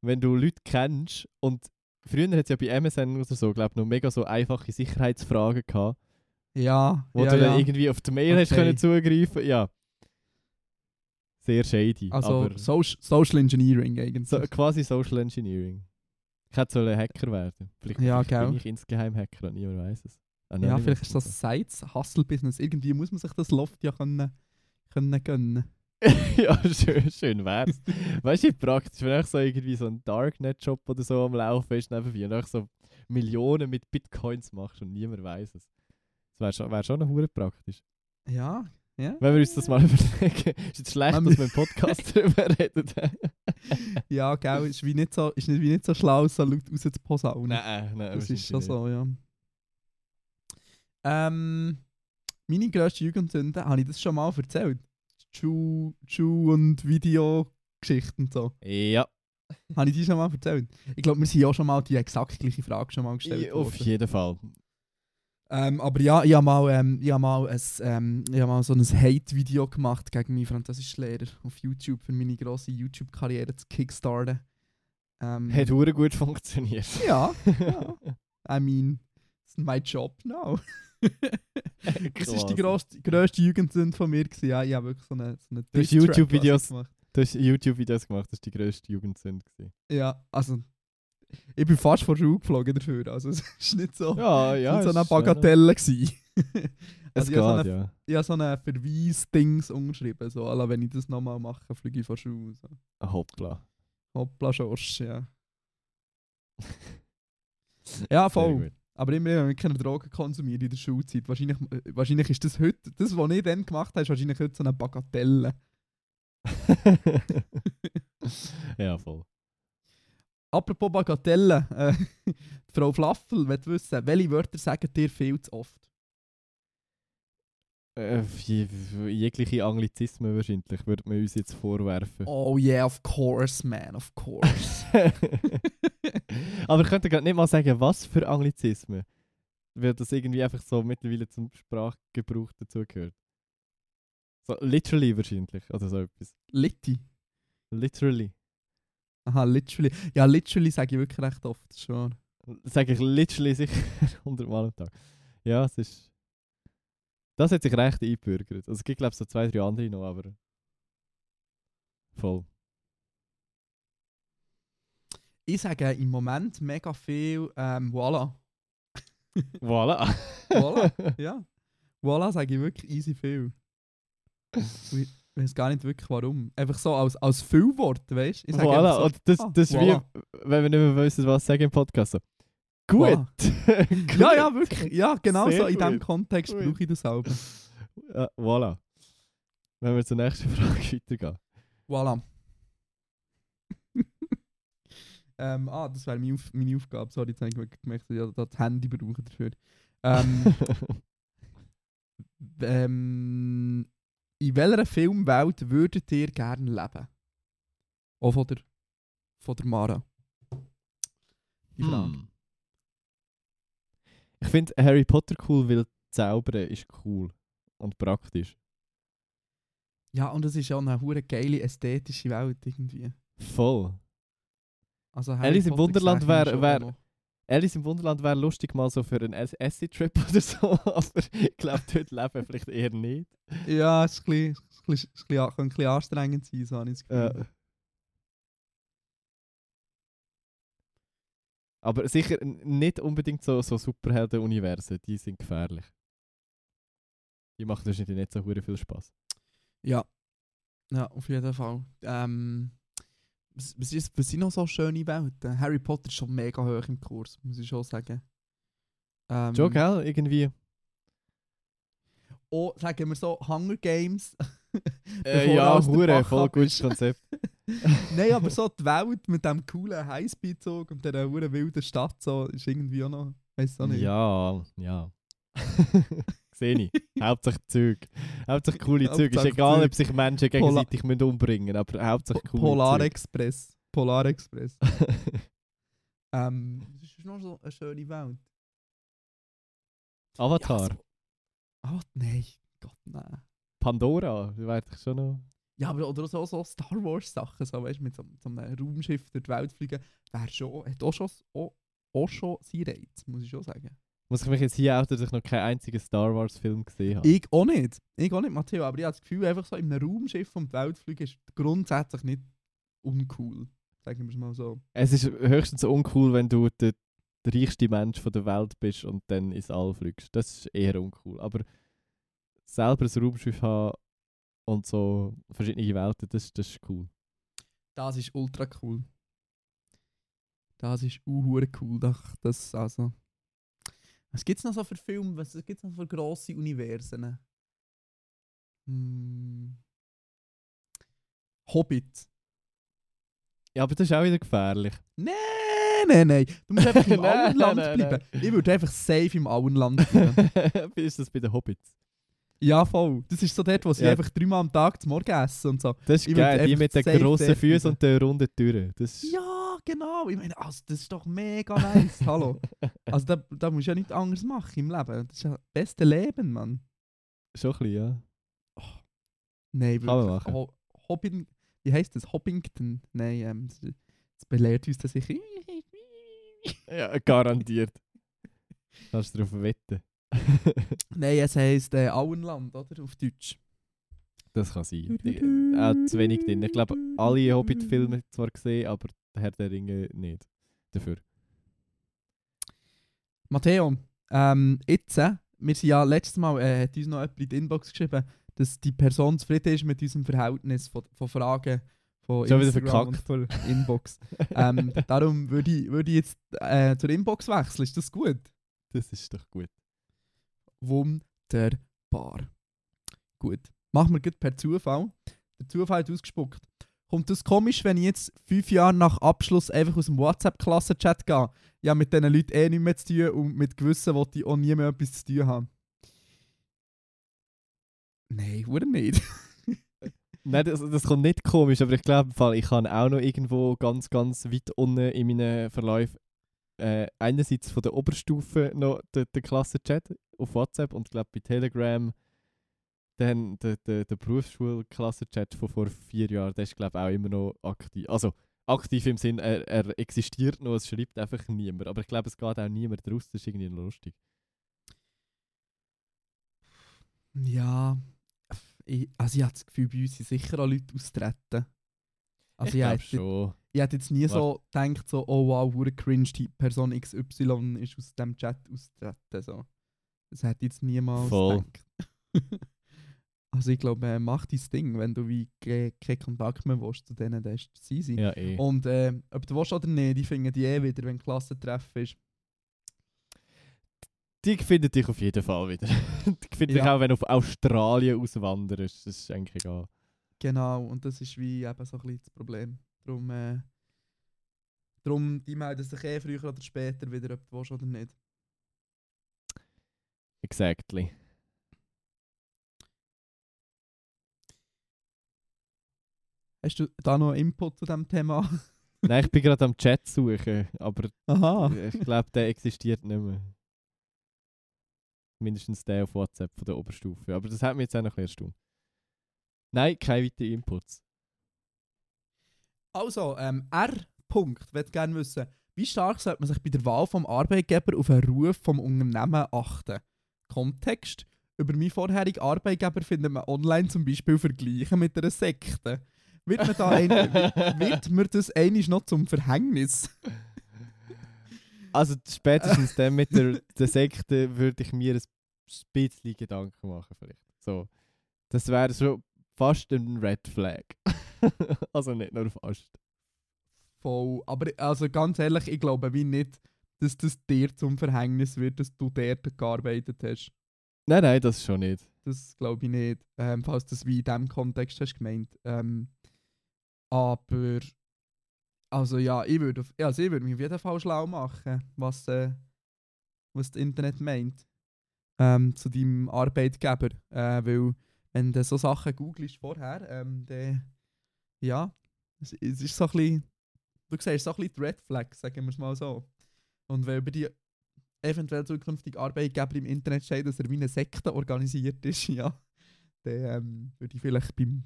Speaker 7: wenn du Leute kennst und früher hat es ja bei MSN oder so, glaube ich, noch mega so einfache Sicherheitsfragen gehabt,
Speaker 6: Ja,
Speaker 7: wo
Speaker 6: ja,
Speaker 7: du dann
Speaker 6: ja.
Speaker 7: irgendwie auf die Mail hast
Speaker 6: Okay.
Speaker 7: können zugreifen. Ja. Sehr shady.
Speaker 6: Also
Speaker 7: aber
Speaker 6: Social, Social Engineering eigentlich.
Speaker 7: so, quasi Social Engineering. Ich hätte sollen Hacker werden. Vielleicht,
Speaker 6: Ja,
Speaker 7: vielleicht bin
Speaker 6: gell.
Speaker 7: ich insgeheim Hacker und niemand weiß es. Ah,
Speaker 6: ja, vielleicht ist das Sites Hustle-Business. Irgendwie muss man sich das Loft ja können, können gönnen.
Speaker 7: ja, schön, schön wär's. weißt du, wie praktisch, wenn echt so irgendwie so ein Darknet-Shop oder so am Laufen ist und echt so Millionen mit Bitcoins machst und niemand weiß es. Das wäre schon, wär schon eine Hure praktisch.
Speaker 6: Ja, ja.
Speaker 7: Wenn wir uns das mal überlegen. Ist jetzt schlecht, dass
Speaker 6: wir-
Speaker 7: im Podcast darüber reden.
Speaker 6: Ja, gell, ist, wie nicht so, ist nicht, wie nicht so schlau, so laut rauszuposaunen.
Speaker 7: Nein, nein,
Speaker 6: das ist schon so, ja. Ähm, meine grösste Jugendsünde, habe ich das schon mal erzählt? Schuh, Schuh und Videogeschichten und so.
Speaker 7: Ja,
Speaker 6: Habe ich die schon mal erzählt? Ich glaube, wir sind auch schon mal die exakt gleiche Frage schon mal gestellt
Speaker 7: auf
Speaker 6: worden.
Speaker 7: jeden Fall.
Speaker 6: Ähm, aber ja, ich habe mal, ähm, ich hab mal, ein, ähm, ich hab mal so ein Hate-Video gemacht gegen meinen Französischlehrer auf YouTube, für meine grosse YouTube-Karriere zu kickstarten. Ähm,
Speaker 7: Hat gut funktioniert.
Speaker 6: ja, ja. I mean, it's my job now. das war die grösste, grösste Jugendsünde von mir. Gewesen. Ja, ich habe wirklich so eine, so eine
Speaker 7: Du hast
Speaker 6: Diss-Track
Speaker 7: YouTube-Videos-
Speaker 6: gemacht.
Speaker 7: Du hast YouTube-Videos gemacht, das war die grösste Jugendsünde. gewesen.
Speaker 6: Ja, also ich bin fast vor der Schule geflogen dafür. Also es ist nicht so,
Speaker 7: Ja, ja.
Speaker 6: nicht so eine Bagatelle gewesen.
Speaker 7: Es
Speaker 6: Also ich habe so eine
Speaker 7: ja.
Speaker 6: so ein Verweis-Dings umgeschrieben. So, alla, wenn ich das nochmal mache, fliege ich von Schule. So.
Speaker 7: Ah, Hoppla.
Speaker 6: Hoppla, Schorsch, ja. ja, voll. Aber immer, wenn wir keine Drogen konsumieren in der Schulzeit. Wahrscheinlich, äh, wahrscheinlich ist das heute, das, was ich dann gemacht habe, ist wahrscheinlich heute so eine Bagatelle.
Speaker 7: ja, voll.
Speaker 6: Apropos Bagatelle, äh, Frau Flaffel will wissen, welche Wörter sagen dir viel zu oft?
Speaker 7: Äh, je- jegliche Anglizismen wahrscheinlich, würde man uns jetzt vorwerfen.
Speaker 6: Oh yeah, of course, man, of course.
Speaker 7: Aber ich könnte gerade nicht mal sagen, was für Anglizismen. Weil das irgendwie einfach so mittlerweile zum Sprachgebrauch dazugehört. So, literally wahrscheinlich, oder so etwas.
Speaker 6: Litti.
Speaker 7: Literally.
Speaker 6: Aha, literally. Ja, literally sage ich wirklich recht oft, schon.
Speaker 7: Sage ich literally sicher 100 Mal am Tag. Ja, es ist... Das hat sich recht eingebürgert. Also es gibt glaube ich so zwei, drei andere noch, aber... Voll.
Speaker 6: Ich sage im Moment mega viel ähm, Voila.
Speaker 7: Voilà.
Speaker 6: Voilà, ja. Voila sage ich wirklich easy viel. Ich weiß gar nicht wirklich warum. Einfach so als, als Füllwort, weißt du? Ich sage einfach
Speaker 7: Voilà.
Speaker 6: so,
Speaker 7: Und das,
Speaker 6: ah,
Speaker 7: das ist
Speaker 6: voilà.
Speaker 7: wie, wenn wir nicht mehr wissen, was sagen im Podcast. So. Gut.
Speaker 6: Voilà.
Speaker 7: Gut.
Speaker 6: Ja, ja, wirklich. Ja, genau
Speaker 7: Sehr
Speaker 6: so. In diesem. Kontext
Speaker 7: Gut.
Speaker 6: brauche ich das auch.
Speaker 7: Ja, voilà. Wenn wir zur nächsten Frage weitergehen.
Speaker 6: Voilà. ähm, ah, das wäre meine, Auf meine Aufgabe. Sorry, jetzt habe ich gemerkt, dass ich das Handy brauche dafür. Ähm, ähm, in welcher Filmwelt würdet ihr gerne leben? Auch von der, von der Mara. Die Frage.
Speaker 7: Hm. Ich finde Harry Potter cool, weil Zaubern ist cool und praktisch.
Speaker 6: Ja, und es ist ja auch eine hure geile ästhetische Welt irgendwie.
Speaker 7: Voll.
Speaker 6: Also
Speaker 7: Alice im Wunderland
Speaker 6: ich
Speaker 7: wär-. Alice im Wunderland wäre lustig mal so für einen Essay-Trip oder so, aber ich glaube, dort leben vielleicht eher nicht.
Speaker 6: Ja, es ist ein bisschen, bisschen, bisschen, anstrengend sein, so habe ich das Gefühl.
Speaker 7: Äh. Aber sicher nicht unbedingt so, so Superhelden-Universen, die sind gefährlich. Die machen wahrscheinlich nicht so viel Spaß.
Speaker 6: Ja. Ja, auf jeden Fall. Ähm, was, was, ist, was sind noch so schöne Welten? Harry Potter ist schon mega hoch im Kurs, muss ich schon sagen. Ähm,
Speaker 7: Schon, gell? Irgendwie.
Speaker 6: Oh, sagen wir so, Hunger Games.
Speaker 7: Äh, ja,
Speaker 6: der
Speaker 7: hure, voll gutes. Konzept.
Speaker 6: Nein, aber so die Welt mit dem coolen Highspeed-Zug und dieser hure wilden Stadt so, ist irgendwie auch noch, weiss auch nicht.
Speaker 7: Ja, ja. Sehe ich. Hauptsächlich Zeug. Hauptsächlich coole Zeug. Ist egal,
Speaker 6: Zeug.
Speaker 7: ob sich Menschen gegenseitig müssen umbringen aber hauptsächlich coole
Speaker 6: Polar
Speaker 7: Zeug.
Speaker 6: Express. Polar Express. ähm, das ist noch so eine schöne Welt.
Speaker 7: Avatar.
Speaker 6: Ja, Oh, nein. Gott, nein.
Speaker 7: Pandora, du weißt ich schon noch.
Speaker 6: Ja, aber oder so, so Star Wars Sachen, so, weißt, mit so, so einem Raumschiff durch die Welt fliegen, wäre schon, hat auch schon, auch, auch schon seinen Reiz, muss ich schon sagen.
Speaker 7: Muss ich mich jetzt hier outen, dass ich noch keinen einzigen Star Wars Film gesehen habe?
Speaker 6: Ich auch nicht. Ich auch nicht, Matteo, aber ich habe das Gefühl, einfach so in einem Raumschiff um die Welt fliegen ist grundsätzlich nicht uncool. Sagen wir es mal so.
Speaker 7: Es ist höchstens uncool, wenn du der, der reichste Mensch von der Welt bist und dann ins All fliegst. Das ist eher uncool. Aber selber ein Raumschiff haben und so verschiedene Welten, das, das ist cool.
Speaker 6: Das ist ultra cool. Das ist uhuere cool. Das, das also. Was gibt es noch so für Filme? Was gibt es noch für grosse Universen? Hm. Hobbit.
Speaker 7: Ja, aber das ist auch wieder gefährlich.
Speaker 6: Nein, nein, nein. Du musst einfach im Auenland bleiben. Ich würde einfach safe im Auenland bleiben.
Speaker 7: Wie ist das bei den Hobbits?
Speaker 6: Ja, voll. Das ist so dort, wo sie
Speaker 7: Ja.
Speaker 6: einfach dreimal am Tag zum Morgen essen und so.
Speaker 7: Das ist
Speaker 6: Ich
Speaker 7: geil, die mit den grossen Füßen und den runden Türen.
Speaker 6: Ja, genau. Ich meine, also, das ist doch mega nice. Hallo. Also da, da musst du ja nichts anderes machen im Leben. Das ist ja das beste Leben, Mann.
Speaker 7: schon ein bisschen, ja.
Speaker 6: Nein,
Speaker 7: Kann man machen.
Speaker 6: Ho Hobbin wie heisst das? Hobbington? Nein, ähm, das, das belehrt uns das sicher.
Speaker 7: Ja, garantiert. Kannst du darauf wetten.
Speaker 6: Nein, es heisst äh, Auenland, oder? Auf Deutsch.
Speaker 7: das kann sein. Ich, auch zu wenig drin. Ich glaube, alle Hobbit-Filme zwar gesehen, aber der Herr der Ringe nicht. Dafür.
Speaker 6: Matteo, ähm, jetzt, äh, wir sind ja letztes Mal, äh, hat uns noch jemand in die Inbox geschrieben, dass die Person zufrieden ist mit unserem Verhältnis von, von Fragen von
Speaker 7: Schon wieder
Speaker 6: Instagram und
Speaker 7: verkackt.
Speaker 6: von Inbox. ähm, darum würde ich, würd ich jetzt äh, zur Inbox wechseln. Ist das gut?
Speaker 7: Das ist doch gut.
Speaker 6: Wunderbar. Gut. Machen wir gut per Zufall. Der Zufall hat ausgespuckt. Kommt das komisch, wenn ich jetzt fünf Jahre nach Abschluss einfach aus dem WhatsApp-Klassenchat gehe? Ja, mit diesen Leuten eh nichts mehr zu tun und mit Gewissen wollte ich auch nie mehr etwas zu tun haben. Nein, oder nicht?
Speaker 7: Nein, das, das kommt nicht komisch, aber ich glaube, ich kann auch noch irgendwo ganz, ganz weit unten in meinen Verlauf äh, einerseits von der Oberstufe noch den, den Klassenchat auf WhatsApp und glaube bei Telegram dann der, der, der Berufsschulklassenchat von vor vier Jahren, der ist glaube auch immer noch aktiv. Also aktiv im Sinn, er, er existiert noch, es schreibt einfach niemand. Aber ich glaube, es geht auch niemand raus, das ist irgendwie lustig.
Speaker 6: Ja. Ich, also ich habe das Gefühl, bei uns sind sicher auch Leute austreten. Also
Speaker 7: ich
Speaker 6: ich,
Speaker 7: glaube
Speaker 6: hätte,
Speaker 7: schon.
Speaker 6: ich hätte jetzt nie so gedacht, so, oh wow, hure cringe, die Person XY ist aus dem Chat austreten. So. Das hätte ich jetzt niemals
Speaker 7: Voll.
Speaker 6: gedacht. also ich glaube, äh, mach dein Ding, wenn du wie ke- keinen Kontakt mehr willst zu denen, dann ist es easy.
Speaker 7: Ja, eh.
Speaker 6: Und äh, ob du willst oder nicht, die finden die eh wieder, wenn Klassentreffen ist.
Speaker 7: Die findet dich auf jeden Fall wieder. die findet dich
Speaker 6: Ja.
Speaker 7: auch, wenn du auf Australien auswanderst. Das ist eigentlich egal.
Speaker 6: Genau, und das ist wie eben so ein bisschen das Problem. Darum, äh, darum die melden sich eh früher oder später wieder, ob du willst oder nicht.
Speaker 7: Exactly.
Speaker 6: Hast du da noch Input zu diesem Thema?
Speaker 7: Nein, ich bin gerade am Chat suchen, aber
Speaker 6: Aha.
Speaker 7: ich glaube, der existiert nicht mehr. Mindestens der auf WhatsApp von der Oberstufe. Aber das hat mich jetzt auch noch ein bisschen erstaunt. Nein, keine weiteren Inputs.
Speaker 6: Also, ähm, R. Punkt, möchte gerne wissen, wie stark sollte man sich bei der Wahl vom Arbeitgeber auf den Ruf vom Unternehmen achten? Kontext. Über meinen vorherigen Arbeitgeber findet man online zum Beispiel Vergleiche mit einer Sekte. Wird mir, da ein, wird mir das einiges noch zum Verhängnis?
Speaker 7: Also spätestens dann mit der, der Sekte würde ich mir ein bisschen Gedanken machen vielleicht. So. Das wäre schon fast ein Red Flag. also nicht nur fast.
Speaker 6: Voll. Aber also ganz ehrlich, ich glaube wie nicht, dass das dir zum Verhängnis wird, dass du dort gearbeitet hast.
Speaker 7: Nein, nein, das schon nicht.
Speaker 6: Das glaube ich nicht, ähm, falls du das wie in diesem Kontext hast gemeint. Ähm, aber also ja, ich würde also ich würd mich auf jeden Fall schlau machen, was, äh, was das Internet meint ähm, zu deinem Arbeitgeber. Äh, weil wenn du so Sachen googelst vorher, ähm, dann ja, es, es ist so ein bisschen, du siehst so ein bisschen die Red Flags, sagen wir es mal so. Und wenn über die eventuell zukünftige Arbeitgeber im Internet steht, dass er wie eine Sekte organisiert ist, ja, dann ähm, würde ich vielleicht beim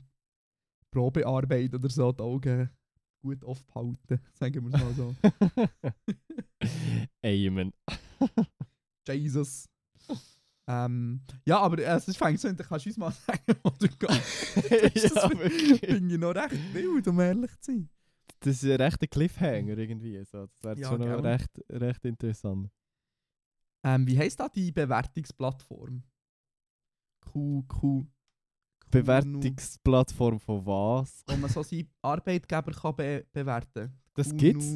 Speaker 6: Probearbeit oder so die Augen gut aufhalten, sagen wir es mal so.
Speaker 7: Amen.
Speaker 6: Jesus. Ähm, ja, aber äh, es fängt so an, dann kannst du uns mal sagen, wo du gehst.
Speaker 7: wirklich.
Speaker 6: finde ich noch recht wild, um ehrlich zu sein.
Speaker 7: Das ist ein rechter Cliffhanger irgendwie. So. Das wäre
Speaker 6: Ja,
Speaker 7: schon noch recht, recht interessant.
Speaker 6: Ähm, wie heisst da die Bewertungsplattform? Q, Q.
Speaker 7: Bewertungsplattform von was?
Speaker 6: Wo man so seinen Arbeitgeber kann be bewerten
Speaker 7: Das
Speaker 6: Kunu-
Speaker 7: gibt's?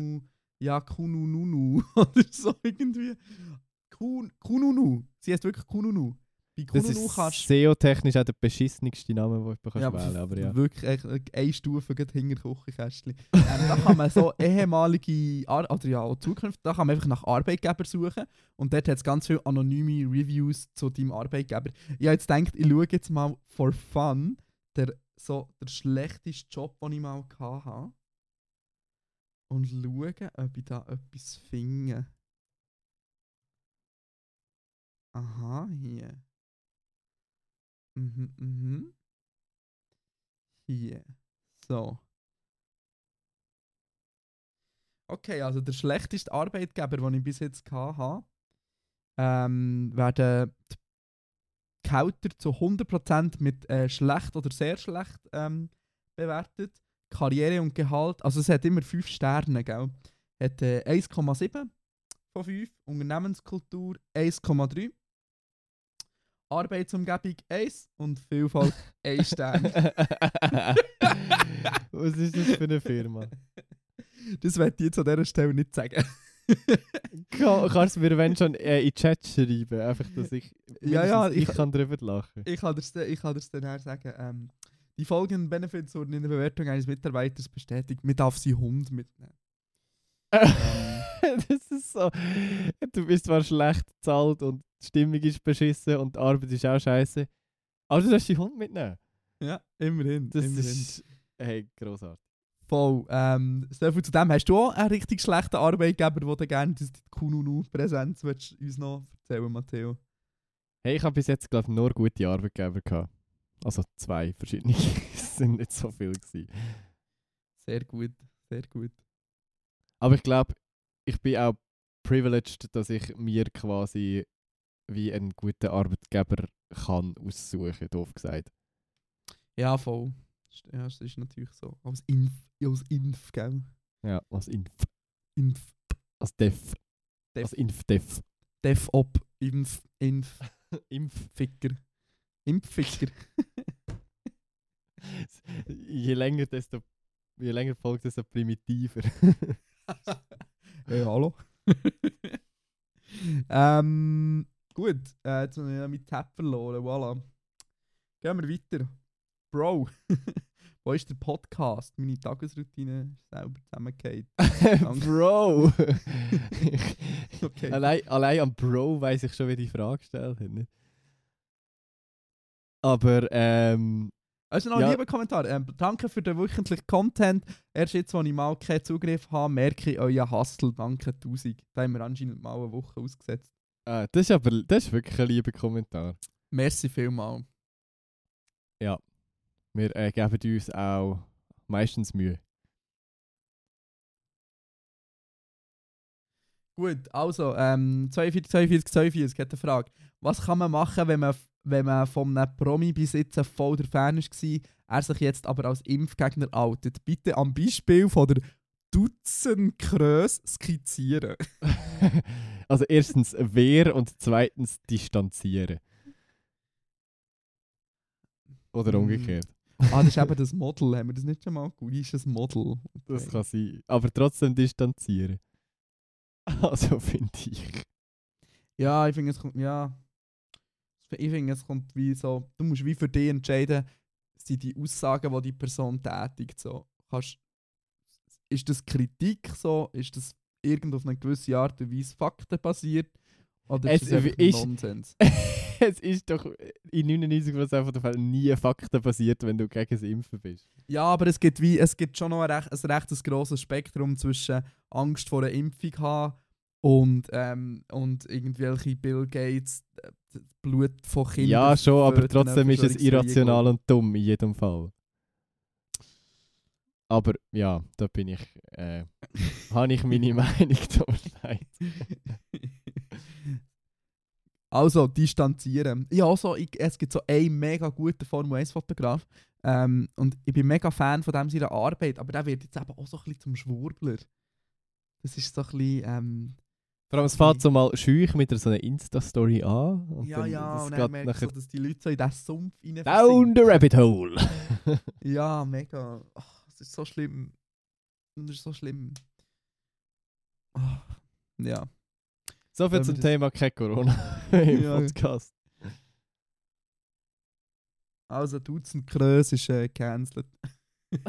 Speaker 6: Ja, Kunununu. Oder so irgendwie. Kun Kununu. Sie heißt wirklich Kununu. Bei bei
Speaker 7: Das
Speaker 6: Kununu
Speaker 7: ist
Speaker 6: kannst
Speaker 7: SEO-technisch auch der beschissenste Name, den du
Speaker 6: Ja,
Speaker 7: wählen aber ja.
Speaker 6: wirklich echt eine Stufe gerade hinter Küchenkästchen. ähm, da kann man so ehemalige, Ar oder ja, auch Zukunft, da kann man einfach nach Arbeitgeber suchen und dort hat es ganz viele anonyme Reviews zu deinem Arbeitgeber. Ich habe jetzt gedacht, ich schaue jetzt mal for fun der, so, der schlechteste Job, den ich mal hatte und schaue, ob ich da etwas finde. Aha, hier. Mhm, mhm. Hier. So. Okay, also der schlechteste Arbeitgeber, den ich bis jetzt hatte, ähm, werden die Gehälter zu 100% mit äh, schlecht oder sehr schlecht ähm, bewertet. Karriere und Gehalt, also es hat immer 5 Sterne, gell? Hat äh, 1,7 von 5, Unternehmenskultur 1,3, Arbeitsumgebung 1 und Vielfalt 1 Stern.
Speaker 7: Was ist das für eine Firma?
Speaker 6: Das werde ich jetzt an dieser Stelle nicht sagen.
Speaker 7: Kann, kannst du mir wenn schon äh, in den Chat schreiben, einfach, dass ich,
Speaker 6: Ja, ja, ich-
Speaker 7: ich, kann drüber lachen.
Speaker 6: Ich kann dir ich kann dir's dann sagen. Ähm, die folgenden Benefits wurden in der Bewertung eines Mitarbeiters bestätigt. Man darf seinen Hund mitnehmen.
Speaker 7: das ist so. Du bist zwar schlecht bezahlt und die Stimmung ist beschissen und die Arbeit ist auch scheiße. Aber du darfst deinen Hund mitnehmen.
Speaker 6: Ja, immerhin.
Speaker 7: Das
Speaker 6: immerhin.
Speaker 7: ist. Hey, grossartig.
Speaker 6: voll. Ähm, so viel zu dem. Hast du auch einen richtig schlechten Arbeitgeber, wo du gerne die Kununu-Präsenz uns noch erzählen, Matteo?
Speaker 7: Hey, ich habe bis jetzt, glaube ich, nur gute Arbeitgeber gehabt. Also zwei verschiedene. es sind nicht so viele gewesen.
Speaker 6: Sehr gut, sehr gut.
Speaker 7: Aber ich glaube, ich bin auch privileged, dass ich mir quasi wie einen guten Arbeitgeber kann aussuchen, doof gesagt.
Speaker 6: Ja, voll. Ja, das ist natürlich so. Als Inf, als Inf, gell?
Speaker 7: Ja, als Inf.
Speaker 6: Inf,
Speaker 7: Als Def.
Speaker 6: Def.
Speaker 7: Als Inf-Def.
Speaker 6: DevOp, Inf, Inf,
Speaker 7: Impf.
Speaker 6: Ficker. Impfficker.
Speaker 7: je länger, desto je länger folgt, desto primitiver.
Speaker 6: Hey, hallo. ähm, gut, äh, jetzt habe ich ja meinen Tab verloren, voilà. Gehen wir weiter. Bro, wo ist der Podcast? Meine Tagesroutine ist selber zusammengefallen.
Speaker 7: Bro!
Speaker 6: Okay.
Speaker 7: allein, allein am Bro weiß ich schon, wie die Frage gestellt hat. Nicht? Aber ähm,
Speaker 6: Also noch ein
Speaker 7: Ja.
Speaker 6: lieber Kommentar. Ähm, danke für den wöchentlichen Content. Erst jetzt, wo ich mal keinen Zugriff habe, merke ich euer Hustle. Danke, 1000. Da haben wir anscheinend mal eine Woche ausgesetzt.
Speaker 7: äh, das, ist aber, das ist wirklich ein lieber Kommentar.
Speaker 6: Merci vielmal.
Speaker 7: Wir äh, geben uns auch meistens Mühe.
Speaker 6: Gut, also, ähm, 42, 42, 42 hat eine Frage. Was kann man machen, wenn man, wenn man von einem Promi-Besitzer voll der Fan war, er sich jetzt aber als Impfgegner outet? Bitte am Beispiel von der Dutzendkrös skizzieren.
Speaker 7: also erstens wer und zweitens distanzieren. Oder
Speaker 6: Mm.
Speaker 7: umgekehrt.
Speaker 6: ah, das ist eben das Model. Haben wir das nicht schon mal? Gut, ist das Model.
Speaker 7: Das
Speaker 6: Okay.
Speaker 7: kann sein. Aber trotzdem distanzieren. Also finde ich.
Speaker 6: Ja, ich finde, es kommt, ja. Ich finde, es kommt wie so, du musst wie für dich entscheiden, sind die Aussagen, die die Person tätigt, so. Kannst, ist das Kritik so? Ist das irgend auf eine gewisse Art und Weise faktenbasiert? Oder ist
Speaker 7: Es
Speaker 6: einfach
Speaker 7: ist-
Speaker 6: Nonsens?
Speaker 7: es ist doch in 99% der Fälle nie faktenbasiert, wenn du gegen das Impfen bist.
Speaker 6: Ja, aber es gibt, wie, es gibt schon noch ein recht, ein recht grosses Spektrum zwischen Angst vor einer Impfung haben und, ähm, und irgendwelche Bill Gates äh, Blut von Kindern.
Speaker 7: ja, schon, aber trotzdem ist es irrational und dumm in jedem Fall. Aber ja, da bin ich. Äh, habe ich meine Meinung tut mir leid.
Speaker 6: Also, distanzieren. Ja, also, ich, es gibt so einen mega guten Formel 1-Fotograf. Ähm, und ich bin mega Fan von dem seiner Arbeit, aber der wird jetzt eben auch so ein bisschen zum Schwurbler. Das ist so ein bisschen. Ähm,
Speaker 7: Vor allem, es fängt so mal schüch mit so einer Insta-Story an. Und
Speaker 6: ja,
Speaker 7: dann,
Speaker 6: ja,
Speaker 7: das
Speaker 6: und dann merkst
Speaker 7: nachher
Speaker 6: so, dass die Leute so in diesen Sumpf rein
Speaker 7: down the rabbit hole.
Speaker 6: Ja, mega. Ach, es ist so schlimm. Es ist so schlimm. Ach, ja.
Speaker 7: So viel zum
Speaker 6: das-
Speaker 7: Thema kein Corona im
Speaker 6: Ja.
Speaker 7: Podcast.
Speaker 6: Also Dutzend Krös ist äh, cancelled.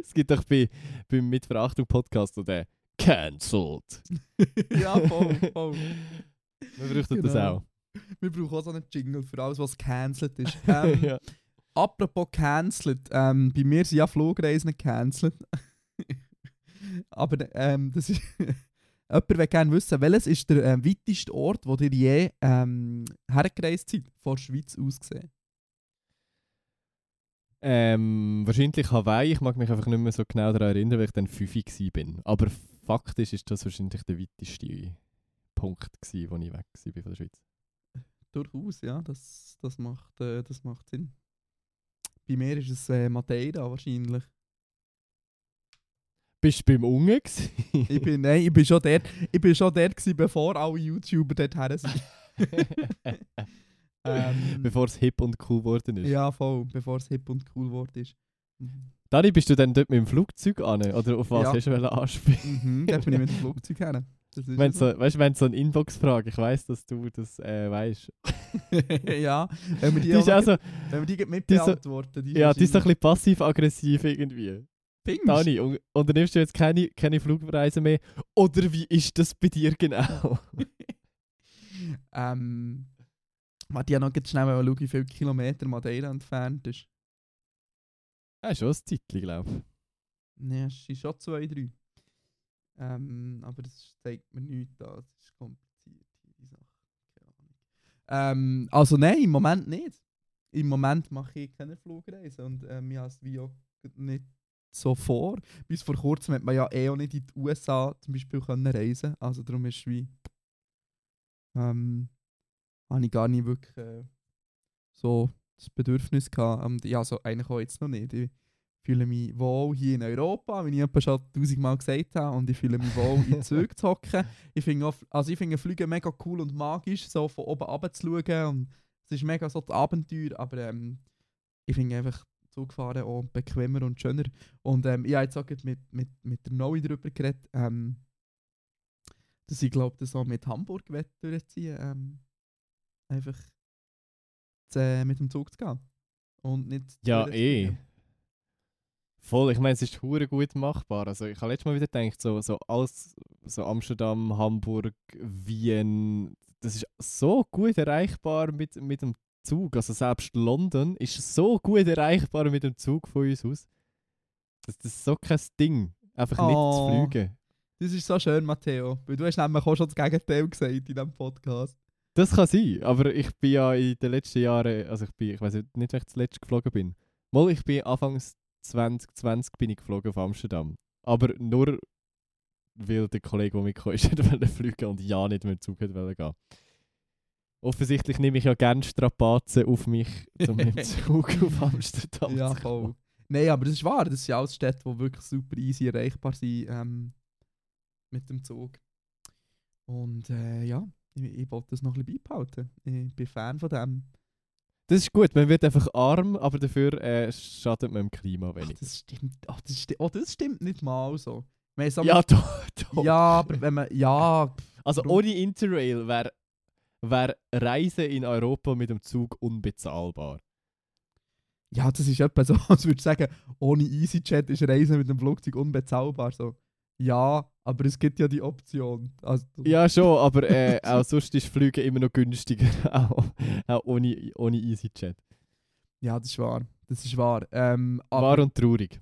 Speaker 7: es gibt doch bei, beim Mitverachtung Podcast oder Cancelled.
Speaker 6: ja, voll, voll.
Speaker 7: Wir bräuchten das
Speaker 6: Genau.
Speaker 7: auch.
Speaker 6: Wir brauchen auch so einen Jingle für alles, was cancelled ist. Ähm,
Speaker 7: ja.
Speaker 6: Apropos cancelled, ähm, bei mir sind ja Flugreisen cancelled. Aber ähm, das ist. Jemand will gerne wissen, welches ist der ähm, weiteste Ort, wo ihr je ähm, hergereist seid, von der Schweiz aus gesehen?
Speaker 7: ähm, wahrscheinlich Hawaii. Ich mag mich einfach nicht mehr so genau daran erinnern, weil ich dann 5 war. Aber faktisch ist das wahrscheinlich der weiteste Punkt, gewesen, wo ich weg war von der Schweiz.
Speaker 6: Durchaus, ja, das, das, macht, äh, das macht Sinn. Bei mir ist es äh, Madeira wahrscheinlich.
Speaker 7: Bist du beim Unge?
Speaker 6: Ich bin, nein, ich bin schon dort, ich bin schon dort gewesen, bevor alle YouTuber dort her sind. ähm,
Speaker 7: Bevor es hip und cool geworden ist.
Speaker 6: Ja, voll, bevor es hip und cool geworden ist. Mhm.
Speaker 7: Dani, bist du dann dort mit dem Flugzeug an? Oder auf was
Speaker 6: Ja.
Speaker 7: hast du anspielen?
Speaker 6: Mhm, dort bin ich mit dem Flugzeug her.
Speaker 7: Wenn
Speaker 6: so.
Speaker 7: so, weißt du, wenn so eine Inbox-Frage, ich weiss, dass du das äh, weißt.
Speaker 6: ja, wenn wir die,
Speaker 7: Die
Speaker 6: auch
Speaker 7: also,
Speaker 6: wenn wir die mit beantworten, die
Speaker 7: ja, die ist so ein bisschen passiv-aggressiv irgendwie.
Speaker 6: Findest?
Speaker 7: Dani, un unternimmst du jetzt keine, keine Flugreise mehr? Oder wie ist das bei dir genau?
Speaker 6: ähm, warte, ich noch ganz schnell mal schauen, wie viele Kilometer Madeira entfernt ist.
Speaker 7: ja, schon ein Zeitchen, glaube ich.
Speaker 6: Ne, es sind schon zwei, drei. Ähm, aber das zeigt mir nichts an. Das ist kompliziert, hier, die Sache. Keine Ahnung. Ähm, also nein, im Moment nicht. Im Moment mache ich keine Flugreise und ähm, ich habe es wie auch nicht so vor. Bis vor kurzem hat man ja eh auch nicht in die USA zum Beispiel können reisen Also darum ist es wie... Ähm, habe ich gar nicht wirklich äh, so das Bedürfnis gehabt. Und ja, also eigentlich auch jetzt noch nicht. Ich fühle mich wohl hier in Europa, wie ich etwa schon tausendmal gesagt habe. Und ich fühle mich wohl in Zügen zu hocken. Ich finde also ich finde Flüge mega cool und magisch, so von oben runter zu schauen. Und es ist mega so das Abenteuer, aber ähm, ich finde einfach Zugfahren auch bequemer und schöner. Und ähm, ich habe jetzt auch mit, mit, mit der Noe darüber geredet, ähm, dass ich glaube, das auch mit Hamburg durchziehen ähm, einfach zu, äh, mit dem Zug zu gehen. Und nicht
Speaker 7: Ja, eh. Voll, ich meine, es ist hure gut machbar. Also ich habe letztes Mal wieder gedacht, so, so alles, so Amsterdam, Hamburg, Wien, das ist so gut erreichbar mit, mit dem Zug. Also selbst London ist so gut erreichbar mit dem Zug von uns aus. Das, das ist so kein Ding, einfach nicht
Speaker 6: Oh.
Speaker 7: zu fliegen.
Speaker 6: Das ist so schön, Matteo. Weil du hast nämlich auch schon das Gegenteil gesagt in diesem Podcast.
Speaker 7: Das kann sein, aber ich bin ja in den letzten Jahren, also ich bin, ich weiß nicht, wenn ich zuletzt geflogen bin. Mal, ich bin anfangs 2020 bin ich geflogen auf Amsterdam. Aber nur weil der Kollege, der mitgekommen ist, nicht wollte fliegen und ja nicht mit dem Zug wollte gehen. Offensichtlich nehme ich ja gerne Strapazen auf mich, um mit dem Zug auf Amsterdam
Speaker 6: Ja,
Speaker 7: zu kommen.
Speaker 6: voll. Nein, aber das ist wahr. Das sind alles Städte, die wirklich super easy erreichbar sind ähm, mit dem Zug. Und äh, ja, ich, ich wollte das noch ein bisschen beibehalten. Ich bin Fan von dem.
Speaker 7: Das ist gut, man wird einfach arm, aber dafür äh, schadet man dem Klima
Speaker 6: Ach,
Speaker 7: wenig.
Speaker 6: das stimmt. Ach, das, sti oh, das stimmt nicht mal so.
Speaker 7: Ja, doch, doch.
Speaker 6: ja, aber wenn man. Ja,
Speaker 7: Also ohne Interrail wäre wär Reisen in Europa mit dem Zug unbezahlbar.
Speaker 6: ja, das ist etwa so, als würde ich sagen, ohne EasyJet ist Reisen mit dem Flugzeug unbezahlbar. So. Ja, aber es gibt ja die Option. Also,
Speaker 7: Ja, schon, aber äh, auch sonst ist Flüge immer noch günstiger, auch, auch ohne, ohne EasyJet.
Speaker 6: ja, das ist wahr. Das ist wahr. Ähm,
Speaker 7: Wahr und traurig.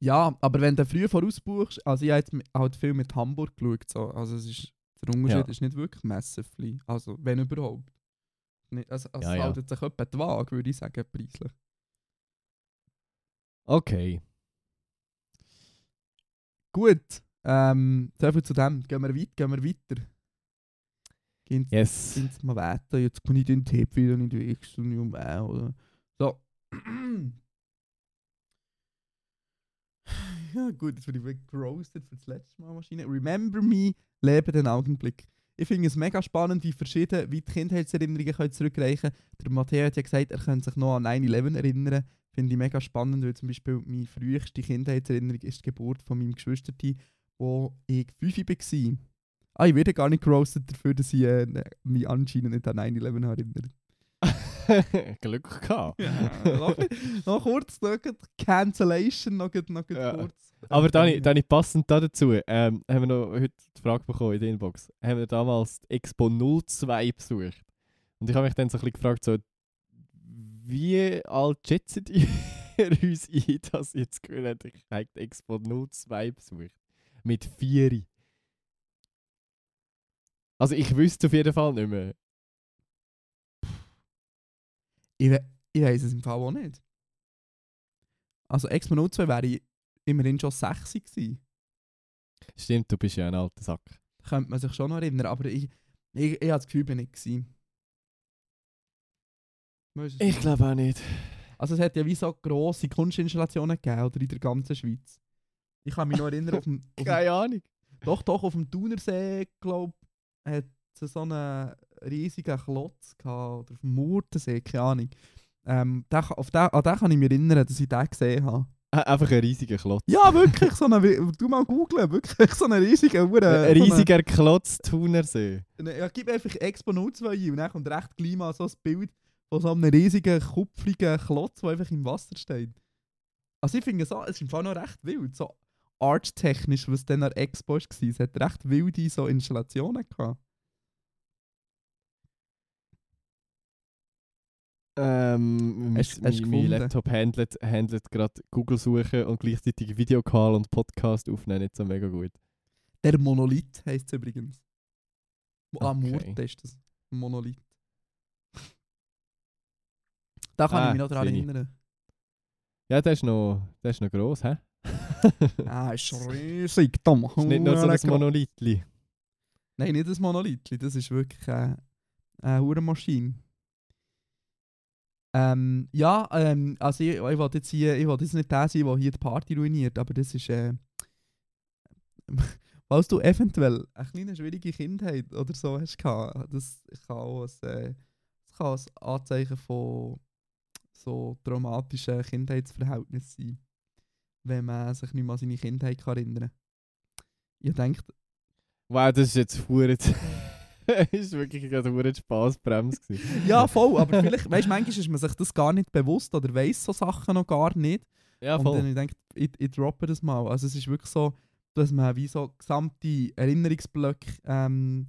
Speaker 6: Ja, aber wenn du früh vorausbuchst, also ich habe jetzt halt viel mit Hamburg geschaut, so. also es ist, der Unterschied
Speaker 7: Ja.
Speaker 6: ist nicht wirklich massively, also wenn überhaupt. Nicht, also, also
Speaker 7: Ja,
Speaker 6: es
Speaker 7: ja.
Speaker 6: haltet sich etwa die Waage, würde ich sagen, preislich.
Speaker 7: Okay.
Speaker 6: Gut, ähm, so viel zu dem. Gehen wir weit, gehen wir weiter. Gehen
Speaker 7: Yes.
Speaker 6: Sie mal weiter, jetzt kann ich den Tipp wieder nicht wechseln, oder? So. ja gut, jetzt bin ich wirklich gerostet für das letzte Mal Maschine. Remember me, lebe den Augenblick. Ich finde es mega spannend, wie verschieden, wie die Kindheitserinnerungen können zurückreichen Der Matteo hat ja gesagt, er könnte sich noch an 9-11 erinnern. Finde ich mega spannend, weil zum Beispiel meine früheste Kindheitserinnerung ist die Geburt von meinem Geschwisterteam, wo ich 5 war. Ah, ich werde gar nicht gerostet dafür, dass ich äh, mich anscheinend nicht an 9-11 erinnere.
Speaker 7: Glück gehabt.
Speaker 6: Ja, noch, noch kurz, noch Cancellation, noch, noch
Speaker 7: Ja.
Speaker 6: kurz.
Speaker 7: Aber Dani, Dani, passend da dazu, ähm, haben wir noch heute die Frage bekommen in der Inbox. Haben wir damals die Expo 02 besucht? Und ich habe mich dann so ein bisschen gefragt, so, wie alt schätzen ihr uns ein, dass jetzt gehört ich habe die Expo 02 besucht? Mit vier. Also ich wüsste auf jeden Fall nicht mehr.
Speaker 6: Ich, we ich weiß es im Fall auch nicht. Also Expo 02 wäre ich immerhin schon 6 gewesen.
Speaker 7: Stimmt, du bist ja ein alter Sack.
Speaker 6: Da könnte man sich schon noch erinnern, aber ich, ich, ich habe das Gefühl, ich nicht gewesen. Nicht.
Speaker 7: glaube auch nicht.
Speaker 6: Also es hat ja wie so grosse Kunstinstallationen gegeben, oder in der ganzen Schweiz. Ich kann mich noch erinnern, auf dem, auf
Speaker 7: Keine Ahnung.
Speaker 6: doch, doch, auf dem Thunersee, glaube ich, hat es so einen riesigen Klotz gehabt, oder auf dem Murtensee, keine Ahnung. Ähm, den, auf den, an den kann ich mich erinnern, dass ich den gesehen habe.
Speaker 7: Einfach ein riesiger Klotz.
Speaker 6: Ja, wirklich, so eine, du mal googlen, wirklich so einen riesigen, Hure-
Speaker 7: ein
Speaker 6: so
Speaker 7: riesiger Klotz Thunersee.
Speaker 6: Ne, Ja, gib einfach Expo 02 ein und dann kommt recht gleich mal so ein Bild von so einem riesigen, kupfrigen Klotz, der einfach im Wasser steht. Also ich finde so, es ist im Fall noch recht wild, so arttechnisch, was dann an der Expo war. Es hat recht wilde so Installationen gehabt.
Speaker 7: Ähm,
Speaker 6: Hast-
Speaker 7: mein,
Speaker 6: hast
Speaker 7: mein? Laptop handelt, handelt gerade Google suchen und gleichzeitig Videocall und Podcast aufnehmen nicht so mega gut.
Speaker 6: Der Monolith heisst es übrigens. Ah,
Speaker 7: Okay.
Speaker 6: Murte ist das. Monolith. Da kann ich
Speaker 7: Ah,
Speaker 6: mich noch daran
Speaker 7: ich.
Speaker 6: erinnern.
Speaker 7: Ja, der ist noch, der ist noch gross, hä?
Speaker 6: Ah, ist riesig, dumm.
Speaker 7: ist nicht nur so ein Monolithli.
Speaker 6: Nein, nicht das Monolith, das ist wirklich äh, eine Hurenmaschine. Ähm, ja, ähm, also ich, ich will jetzt hier, ich will jetzt nicht der sein, der hier die Party ruiniert, aber das ist, äh, falls du eventuell eine kleine schwierige Kindheit oder so hast gehabt, das kann auch ein, äh, ein Anzeichen von so traumatischen Kindheitsverhältnissen sein, wenn man sich nicht mehr an seine Kindheit kann erinnern kann. Ich denke,
Speaker 7: Wow, das ist jetzt hure. ist wirklich gerade hure Spaßbremse.
Speaker 6: Ja, voll, aber vielleicht, weißt du, manchmal ist man sich das gar nicht bewusst oder weiß so Sachen noch gar nicht.
Speaker 7: Ja,
Speaker 6: und dann
Speaker 7: voll.
Speaker 6: ich denke, ich, ich droppe das mal. Also es ist wirklich so, dass man wie so gesamte Erinnerungsblöcke ähm,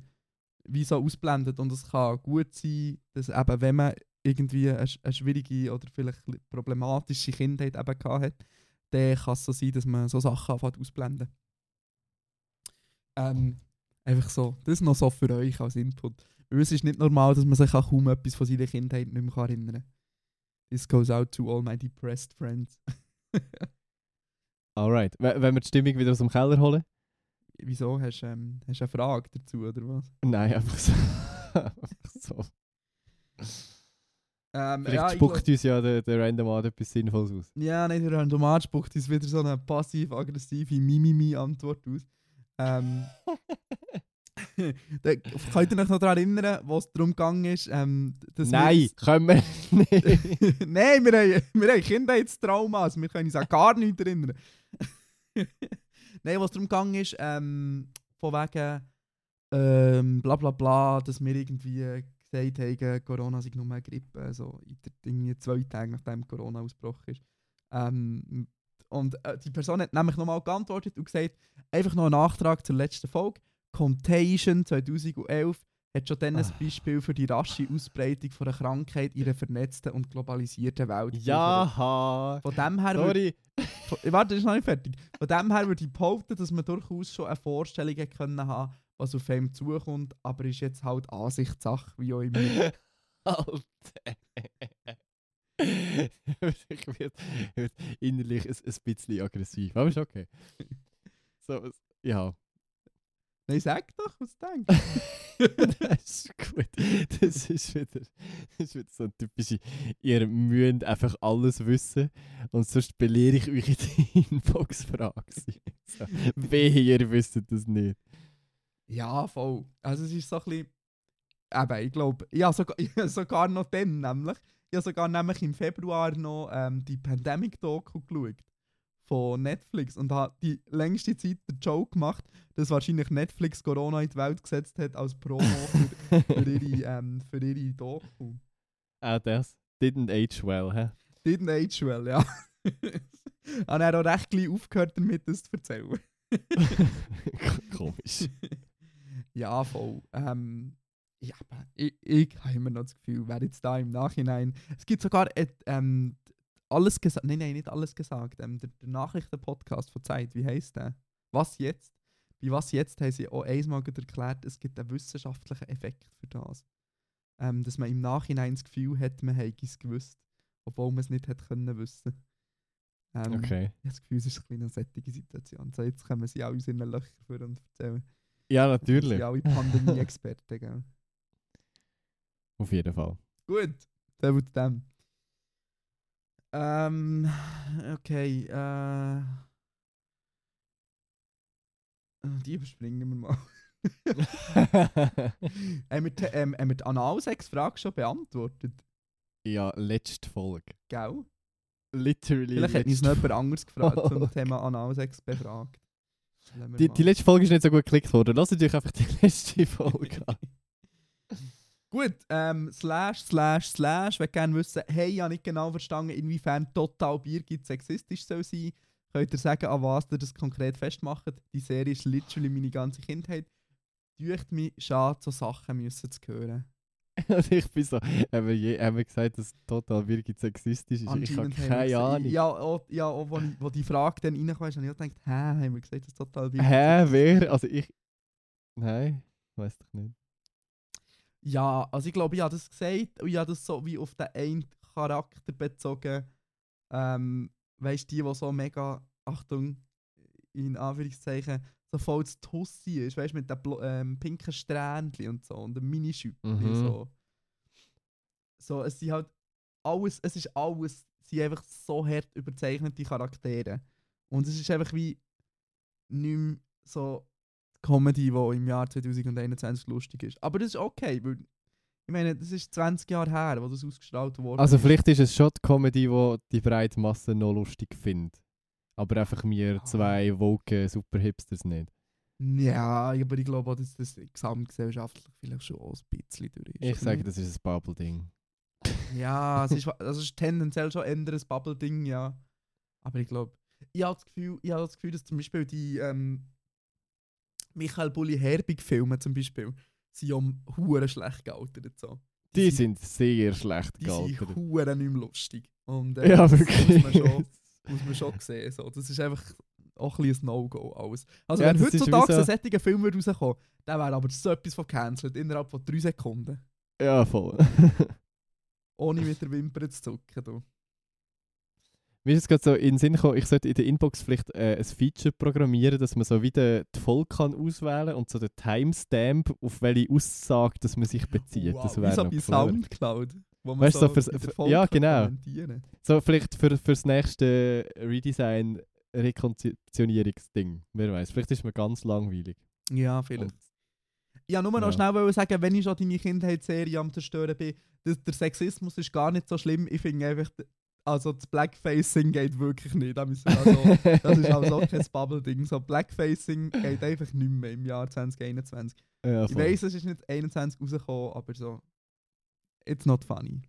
Speaker 6: wie so ausblendet und es kann gut sein, dass eben, wenn man irgendwie eine, eine schwierige oder vielleicht problematische Kindheit eben gehabt hat, dann kann es so sein, dass man so Sachen anfängt ausblenden. Ähm, einfach so, das ist noch so für euch als Input. Weil es ist nicht normal, dass man sich an kaum etwas von seiner Kindheit nicht mehr erinnern kann. This goes out to all my depressed friends.
Speaker 7: Alright. W wenn wir die Stimmung wieder aus dem Keller holen?
Speaker 6: Wieso? Hast du ähm, hast eine Frage dazu, oder was?
Speaker 7: Nein, einfach so. einfach so.
Speaker 6: Ähm,
Speaker 7: Vielleicht
Speaker 6: ja,
Speaker 7: spuckt
Speaker 6: glaub-
Speaker 7: uns ja der, der Random Ad etwas Sinnvolles aus.
Speaker 6: Ja, nicht der Randomat spuckt uns wieder so eine passiv-aggressive Mimimi-Antwort aus. Ähm, da, könnt ihr euch noch daran erinnern, wo es darum gegangen ist, ähm, dass wir
Speaker 7: Nein,
Speaker 6: uns-
Speaker 7: können wir nicht.
Speaker 6: Nein, wir haben, wir haben Kindheitstrauma, also wir können uns an gar nichts erinnern. Nein, was darum gegangen ist, ähm, von wegen ähm, bla bla bla, dass wir irgendwie gesagt haben, Corona sei nur eine Grippe, also in irgendwie zwei Tage nachdem Corona ausgebrochen ist. Ähm, und äh, die Person hat nämlich nochmal geantwortet und gesagt, einfach noch ein Nachtrag zur letzten Folge. Contagion 2011 hat schon dann ein
Speaker 7: Ah.
Speaker 6: Beispiel für die rasche Ausbreitung von einer Krankheit in einer vernetzten und globalisierten Welt.
Speaker 7: ja,
Speaker 6: Von dem her würde
Speaker 7: sorry.
Speaker 6: von- Warte, ist noch nicht fertig. Von dem her würde ich behaupten, dass man durchaus schon eine Vorstellung können haben was auf einem zukommt, aber ist jetzt halt Ansichtssache, wie auch immer.
Speaker 7: Alter. ich werde werd innerlich ein, ein bisschen aggressiv, aber ist okay. So, ja.
Speaker 6: Nein, sag doch, was du denkst.
Speaker 7: das ist gut. Das ist wieder, das ist wieder so ein typische, ihr müsst einfach alles wissen und sonst belehre ich euch in der Inbox-Frage. So, wehe, ihr wisst das nicht.
Speaker 6: Ja, voll. Also es ist so ein bisschen... Eben, ich glaube, ja, sogar, sogar noch dann nämlich. Ich habe sogar nämlich im Februar noch ähm, die Pandemic-Doku geschaut. Von Netflix und habe die längste Zeit den Joke gemacht, dass wahrscheinlich Netflix Corona in die Welt gesetzt hat als Promo für, für, ihre, ähm, für ihre Doku.
Speaker 7: Auch das. Didn't age well, hä?
Speaker 6: Didn't age well, ja. Habe er auch recht gleich aufgehört damit, das zu erzählen.
Speaker 7: Komisch.
Speaker 6: ja, voll. Ähm, ja, ich, ich habe immer noch das Gefühl, wer jetzt da im Nachhinein. Es gibt sogar äh, ähm, alles gesagt. Nein, nein, nicht alles gesagt. Ähm, der, der Nachrichtenpodcast von Zeit, wie heisst der? Was jetzt? Bei was jetzt haben sie auch einmal erklärt, es gibt einen wissenschaftlichen Effekt für das. Ähm, dass man im Nachhinein das Gefühl hat, man hätte es gewusst, obwohl man es nicht hätte können wissen. Ähm,
Speaker 7: Okay.
Speaker 6: Ich habe das Gefühl, es ist eine sättige Situation. So, jetzt kommen sie auch aus ihren Löchern vor und erzählen.
Speaker 7: Ja,
Speaker 6: Sie
Speaker 7: natürlich.
Speaker 6: sind alle Pandemie-Experten, gell?
Speaker 7: Auf jeden Fall.
Speaker 6: Gut, der wird dem. Ähm, okay, äh. äh, Die überspringen wir mal. haben, wir, die- ähm, haben wir die Analsex-Frage schon beantwortet?
Speaker 7: ja, letzte Folge.
Speaker 6: Gell?
Speaker 7: Literally.
Speaker 6: Vielleicht hat uns noch jemand anderes gefragt zum. Thema Analsex befragt.
Speaker 7: Die, die letzte Folge ist nicht so gut geklickt worden. Lass euch einfach die letzte Folge an.
Speaker 6: Gut, ähm, slash, slash, slash, wenn gerne wissen, hey, ich habe nicht genau verstanden, inwiefern total Bier gibt sexistisch soll sein. Könnt ihr sagen, an was ihr das konkret festmacht? Die Serie ist literally meine ganze Kindheit. Dürft mich schade, so Sachen müssen zu hören.
Speaker 7: Und ich bin so, haben wir, haben wir gesagt, dass total wirklich sexistisch ist? Ich habe keine
Speaker 6: gesagt-
Speaker 7: Ahnung.
Speaker 6: Ja, auch, ja auch, wo, wo die Frage dann reinkam, habe ich gedacht, hä, haben wir gesagt, dass total Bier
Speaker 7: Hä, wer? Also ich. Nein, weiß doch nicht.
Speaker 6: Ja, also ich glaube, ich habe das gesagt und ich habe das so wie auf den einen Charakter bezogen. Ähm, weißt du, die, die so mega, Achtung, in Anführungszeichen, so voll zu Tussi ist, weißt du, mit den blo- ähm, pinken Strähnchen und so und dem Minischüppli
Speaker 7: Mhm.
Speaker 6: so. So, es sind halt alles, es ist alles, es sind einfach so hart überzeichnete Charaktere. Und es ist einfach wie nicht mehr so Comedy, die im Jahr 2021 lustig ist. Aber das ist okay, weil ich meine, das ist 20 Jahre her, wo das ausgestrahlt wurde.
Speaker 7: Also vielleicht ist es schon die Comedy, die die breite Masse noch lustig findet. Aber einfach wir zwei woke Super-Hipsters nicht.
Speaker 6: Ja, aber ich glaube auch, dass das gesamtgesellschaftlich vielleicht schon auch ein bisschen durch ist.
Speaker 7: Ich sage, das ist ein Bubble-Ding.
Speaker 6: Ja, es ist, wa- also ist tendenziell schon eher ein Bubble-Ding, ja. Aber ich glaube, ich habe das Gefühl, ich habe das Gefühl, dass zum Beispiel die ähm, Michael Bulli Herbig-Filme zum Beispiel, sind ja hure schlecht gealtert. So.
Speaker 7: Die sind sehr schlecht
Speaker 6: die sind
Speaker 7: gealtert.
Speaker 6: hure nicht mehr lustig. Und, äh,
Speaker 7: Ja,
Speaker 6: das
Speaker 7: wirklich.
Speaker 6: Muss man schon, muss man schon sehen. So. Das ist einfach auch ein bisschen ein No-Go alles. Also
Speaker 7: Ja,
Speaker 6: wenn
Speaker 7: das
Speaker 6: heutzutage
Speaker 7: so-
Speaker 6: ein solcher Film rauskommen, dann wäre aber so etwas von cancelled innerhalb von drei Sekunden.
Speaker 7: ja, voll.
Speaker 6: Ohne mit der Wimper zu zucken. Du.
Speaker 7: Mir ist es gerade so in den Sinn gekommen, ich sollte in der Inbox vielleicht äh, ein Feature programmieren, dass man so wieder die Folge kann auswählen und so den Timestamp, auf welche Aussage dass man sich bezieht.
Speaker 6: Wow,
Speaker 7: das
Speaker 6: wie
Speaker 7: wäre
Speaker 6: so bei. Soundcloud. Wo man
Speaker 7: Weißt
Speaker 6: so
Speaker 7: so fürs- ja, genau. So vielleicht für, fürs nächste Redesign Rekonzeptionierungsding. Wer weiß, vielleicht ist mir ganz langweilig.
Speaker 6: Ja, vielleicht. Ich wollte nur noch
Speaker 7: Ja.
Speaker 6: schnell wollen sagen, wenn ich schon deine Kindheitsserie am zerstören bin, das, der Sexismus ist gar nicht so schlimm. Ich finde einfach, also das Blackfacing geht wirklich nicht. Da müssen wir also, das ist also kein Bubble-Ding. So Blackfacing geht einfach nicht mehr im Jahr 2021.
Speaker 7: ja,
Speaker 6: Ich weiss, es ist nicht 21 rausgekommen, aber so, it's not funny.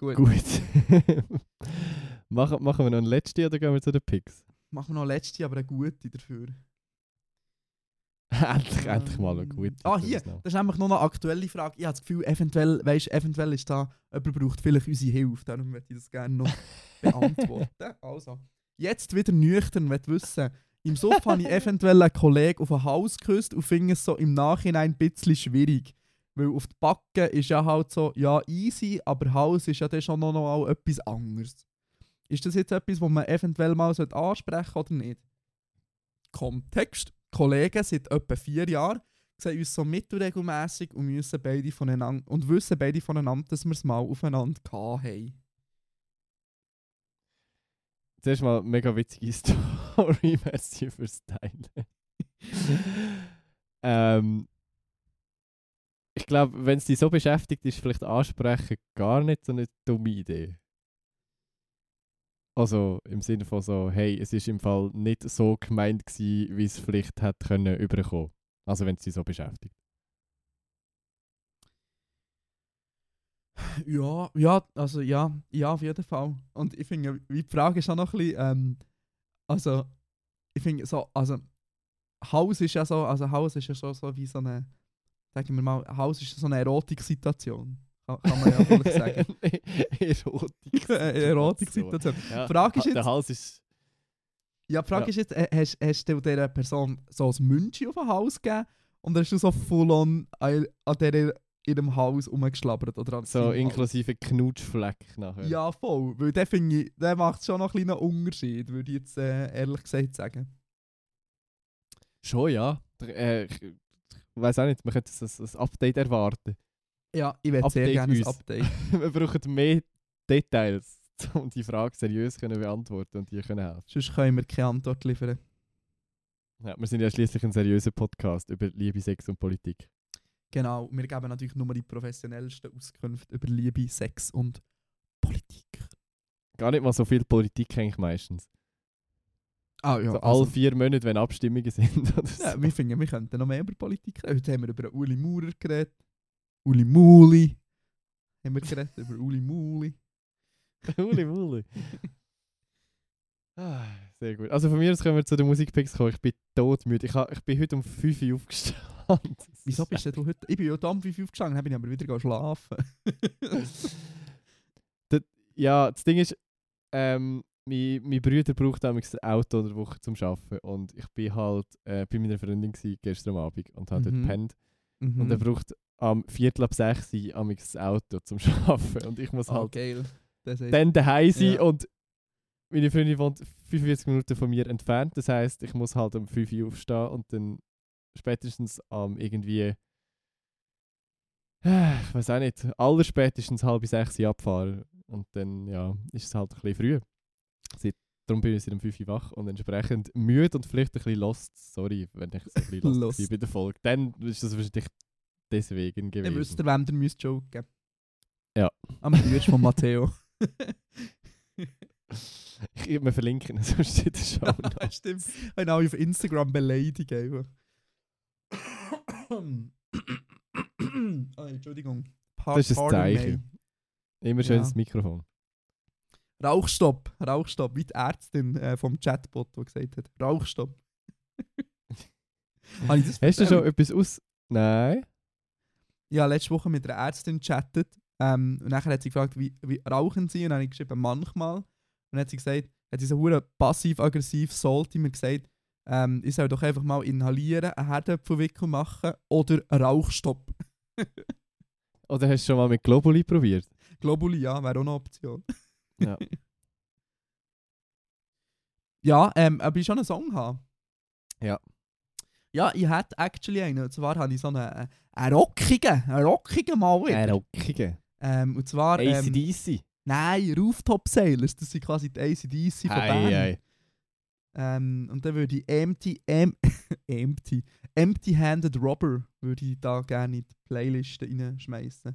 Speaker 6: Gut,
Speaker 7: Gut. machen, machen wir noch eine letzte oder gehen wir zu den Picks?
Speaker 6: machen wir noch eine letzte, aber eine gute dafür.
Speaker 7: endlich, endlich mal eine gute.
Speaker 6: Ah, hier,
Speaker 7: noch.
Speaker 6: das ist nämlich noch eine aktuelle Frage. Ich habe das Gefühl, eventuell, weißt, eventuell ist da, jemand braucht vielleicht unsere Hilfe. Darum möchte ich das gerne noch beantworten. Also, jetzt wieder nüchtern, möchte wissen, im Suff habe ich eventuell einen Kollegen auf den Hals geküsst und finde es so im Nachhinein ein bisschen schwierig. Weil auf die Backen ist ja halt so, ja, easy, aber Hals ist ja dann schon noch mal etwas anderes. Ist das jetzt etwas, was man eventuell mal sollte ansprechen oder nicht? Kontext. Kollegen seit etwa vier Jahren sehen uns so mittelregelmässig und, müssen beide voneinander, und wissen beide voneinander, dass wir es mal aufeinander gehabt haben.
Speaker 7: Zuerst mal mega witzige Story, merci fürs Teilen. ähm, ich glaube, wenn es dich so beschäftigt, ist vielleicht ansprechen gar nicht so eine dumme Idee. Also im Sinne von so, hey, es ist im Fall nicht so gemeint gewesen, wie es vielleicht hätte können überkommen. Also wenn es dich so beschäftigt.
Speaker 6: Ja, ja, also ja, ja, auf jeden Fall. Und ich finde, die Frage ist auch noch ein bisschen, ähm, also, ich finde so, also, Haus ist ja so, also Haus ist ja schon so wie so eine, sagen wir mal, Haus ist so eine Erotik-Situation. Kann, kann man ja vielleicht sagen.
Speaker 7: Erotik.
Speaker 6: Eine Erotik-Situation.
Speaker 7: Ja,
Speaker 6: Frage ist jetzt-
Speaker 7: Der Hals ist.
Speaker 6: Ja, die Frage
Speaker 7: Ja.
Speaker 6: ist jetzt, äh, hast, hast du dieser Person so ein München auf ein Haus gegeben und hast du so full-on an, an dieser, ihrem Haus rumgeschlabbert? Oder
Speaker 7: So inklusive Knutschfleck nachher.
Speaker 6: Ja, voll. Weil der ich, der macht schon noch ein kleinen Unterschied, würde ich jetzt äh, ehrlich gesagt sagen.
Speaker 7: Schon, ja. Der, Äh, ich ich weiß auch nicht, man könnte ein, ein Update erwarten.
Speaker 6: Ja, ich würde sehr gerne ein. Update.
Speaker 7: wir brauchen mehr Details, um die Frage seriös können beantworten und dir können helfen.
Speaker 6: Sonst können wir keine Antwort liefern.
Speaker 7: Ja, wir sind ja schließlich ein seriöser Podcast über Liebe, Sex und Politik.
Speaker 6: Genau, wir geben natürlich nur die professionellsten Auskünfte über Liebe, Sex und Politik.
Speaker 7: Gar nicht mal so viel Politik eigentlich meistens.
Speaker 6: Ah ja,
Speaker 7: so
Speaker 6: also,
Speaker 7: alle vier Monate, wenn Abstimmungen sind. Oder so.
Speaker 6: ja wir finden, wir könnten noch mehr über Politik reden. Heute haben wir über Uli Maurer geredet. Uli Muli. Haben wir geredet über Uli Muli.
Speaker 7: Uli, Uli. Ah, sehr gut. Also von mir aus können wir zu den Musikpicks kommen. Ich bin todmüde. Ich, ich bin heute um 5 Uhr aufgestanden.
Speaker 6: Wieso bist du heute? Ich bin ja da um 5 Uhr aufgestanden, dann bin ich aber wieder gegangen schlafen.
Speaker 7: Ja, das Ding ist, ähm, mein, mein Bruder braucht damals ein Auto in der Woche zum Arbeiten. Und ich bin halt äh, bei meiner Freundin gewesen, gestern Abend und habe
Speaker 6: Mhm.
Speaker 7: dort gepennt.
Speaker 6: Mhm.
Speaker 7: Und er braucht am Viertel ab 6 Uhr das Auto zum Arbeiten. Und ich muss
Speaker 6: ah,
Speaker 7: halt
Speaker 6: ist-
Speaker 7: dann daheim sein
Speaker 6: Ja.
Speaker 7: und meine Freundin wohnt 45 Minuten von mir entfernt. Das heisst, ich muss halt um 5 Uhr aufstehen und dann spätestens am irgendwie äh, ich weiß auch nicht, allerspätestens halb sechs Uhr abfahren. Und dann ja, ist es halt ein bisschen früh. Seit, darum bin ich seit um 5 Uhr wach und entsprechend müde und vielleicht ein bisschen lost. Sorry, wenn ich so ein bisschen lost,
Speaker 6: Lost.
Speaker 7: war bei der Folge. Dann ist das wahrscheinlich deswegen
Speaker 6: Ihr wisst,
Speaker 7: gewesen.
Speaker 6: wem der müsst joken.
Speaker 7: Ja.
Speaker 6: Am Bruder von Matteo.
Speaker 7: Ich, wir verlinken es sonst in der Show. Notes.
Speaker 6: Stimmt. Ich habe ihn auch auf Instagram beleidigt. oh, Entschuldigung. Pa-
Speaker 7: Das ist ein Zeichen.
Speaker 6: me.
Speaker 7: Immer schön
Speaker 6: Ja.
Speaker 7: das Mikrofon.
Speaker 6: Rauchstopp, Rauchstopp, wie die Ärztin äh, vom Chatbot, die gesagt hat. Rauchstopp.
Speaker 7: Hast du schon etwas aus. Nein?
Speaker 6: Ja, letzte Woche mit einer Ärztin chattet. Ähm, und nachher hat sie gefragt, wie, wie rauchen sie? Und dann habe ich geschrieben, manchmal. Und dann hat sie gesagt, hat sie so passiv-aggressiv sollte mir gesagt, ähm, ich soll doch einfach mal inhalieren, einen Herdöpfelwickel machen oder einen Rauchstopp.
Speaker 7: Oder hast du schon mal mit Globuli probiert?
Speaker 6: Globuli, ja, wäre auch eine Option.
Speaker 7: Ja.
Speaker 6: Ja, ähm, aber ich schon einen Song haben.
Speaker 7: Ja.
Speaker 6: Ja, ich hätte actually einen. Und zwar habe ich so einen, äh, einen rockigen, einen rockigen mal wieder.
Speaker 7: Ein Rockige.
Speaker 6: Ähm, und zwar... Ähm,
Speaker 7: ACDC.
Speaker 6: nein, Rooftop Sailors, das sind quasi die ACDC von Bern.
Speaker 7: Ei, ei.
Speaker 6: Ähm, und dann würde ich Empty, em, Empty, Empty-Handed Robber würde ich da gerne in die Playlist reinschmeißen.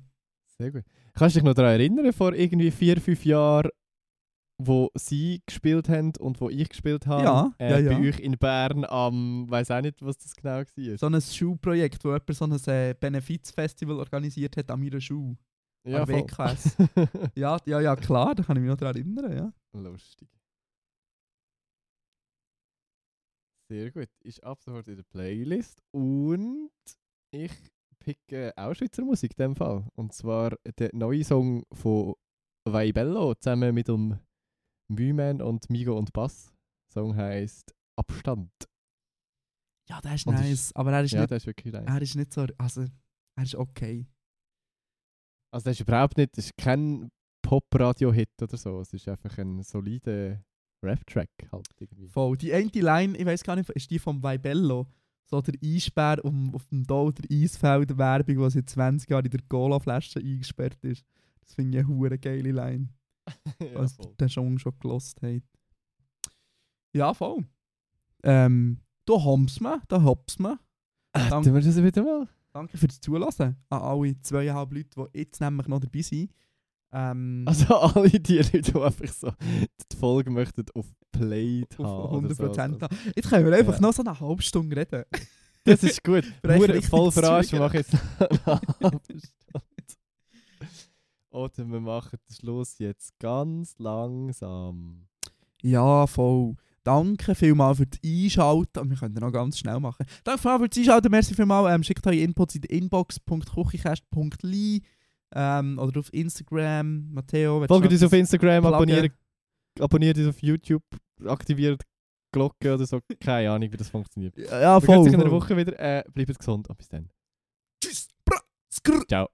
Speaker 7: Sehr gut. Kannst du dich noch daran erinnern, vor irgendwie vier, fünf Jahren, wo sie gespielt haben und wo ich gespielt habe?
Speaker 6: Ja,
Speaker 7: äh,
Speaker 6: ja, ja.
Speaker 7: Bei euch in Bern am, weiß auch nicht, was das genau war.
Speaker 6: So ein Schulprojekt, wo jemand so ein äh, Benefizfestival organisiert hat an meiner Schule.
Speaker 7: ja.
Speaker 6: WKS. Ja, ja, ja, klar, da kann ich mich noch daran erinnern, ja.
Speaker 7: Lustig. Sehr gut. Ist ab sofort in der Playlist. Und ich picke auch Schweizer Musik in dem Fall. Und zwar der neue Song von Vaibello zusammen mit dem Mühman und Migo und Bass. Der Song heißt Abstand.
Speaker 6: Ja, der ist
Speaker 7: Und
Speaker 6: nice,
Speaker 7: ist-
Speaker 6: aber er ist,
Speaker 7: Ja,
Speaker 6: nicht,
Speaker 7: das ist wirklich nice.
Speaker 6: er ist nicht so, also, er ist okay.
Speaker 7: Also das ist überhaupt nicht, das ist kein Pop-Radio-Hit oder so. Es ist einfach ein solider Rap-Track halt irgendwie.
Speaker 6: Voll. Die eine Line, ich weiß gar nicht, ist die vom Vaibello. So der Eisbär um, auf dem Dau der Eisfeld-Werbung, die seit 20 Jahren in der Cola-Flasche eingesperrt ist. Das finde ich eine hure geile Line.
Speaker 7: ja,
Speaker 6: als
Speaker 7: voll.
Speaker 6: ihr den Song schon gelost habt. Ja, voll. Ähm, da hops man, da hops man. Dank-
Speaker 7: Tun wir das wieder mal?
Speaker 6: Danke fürs Zulassen an alle zweieinhalb Leute, die jetzt nämlich noch dabei sind. Ähm,
Speaker 7: Also alle die Leute, die einfach so die Folge möchten auf Played haben.
Speaker 6: auf
Speaker 7: oder
Speaker 6: 100%
Speaker 7: so.
Speaker 6: haben. Jetzt können wir einfach
Speaker 7: Ja.
Speaker 6: noch so eine halbe Stunde reden.
Speaker 7: Das ist gut. Hure voll verarscht, wir machen jetzt eine halbe Stunde. Oder wir machen den Schluss jetzt ganz langsam.
Speaker 6: Ja, voll. Danke vielmals für das Einschalten. Wir können noch ganz schnell machen. Danke vielmals für das Einschalten. Merci vielmals. Ähm, schickt eure Inputs in die inbox.kuchicast.li ähm, oder auf Instagram. Matteo,
Speaker 7: Folgt uns auf Instagram, abonniert, abonniert uns auf YouTube, aktiviert die Glocke oder so. Keine Ahnung, wie das funktioniert.
Speaker 6: Ja,
Speaker 7: Wir sehen
Speaker 6: voll.
Speaker 7: sich in einer
Speaker 6: voll.
Speaker 7: Woche wieder. Äh, bleibt gesund und bis dann.
Speaker 6: Tschüss.
Speaker 7: Ciao.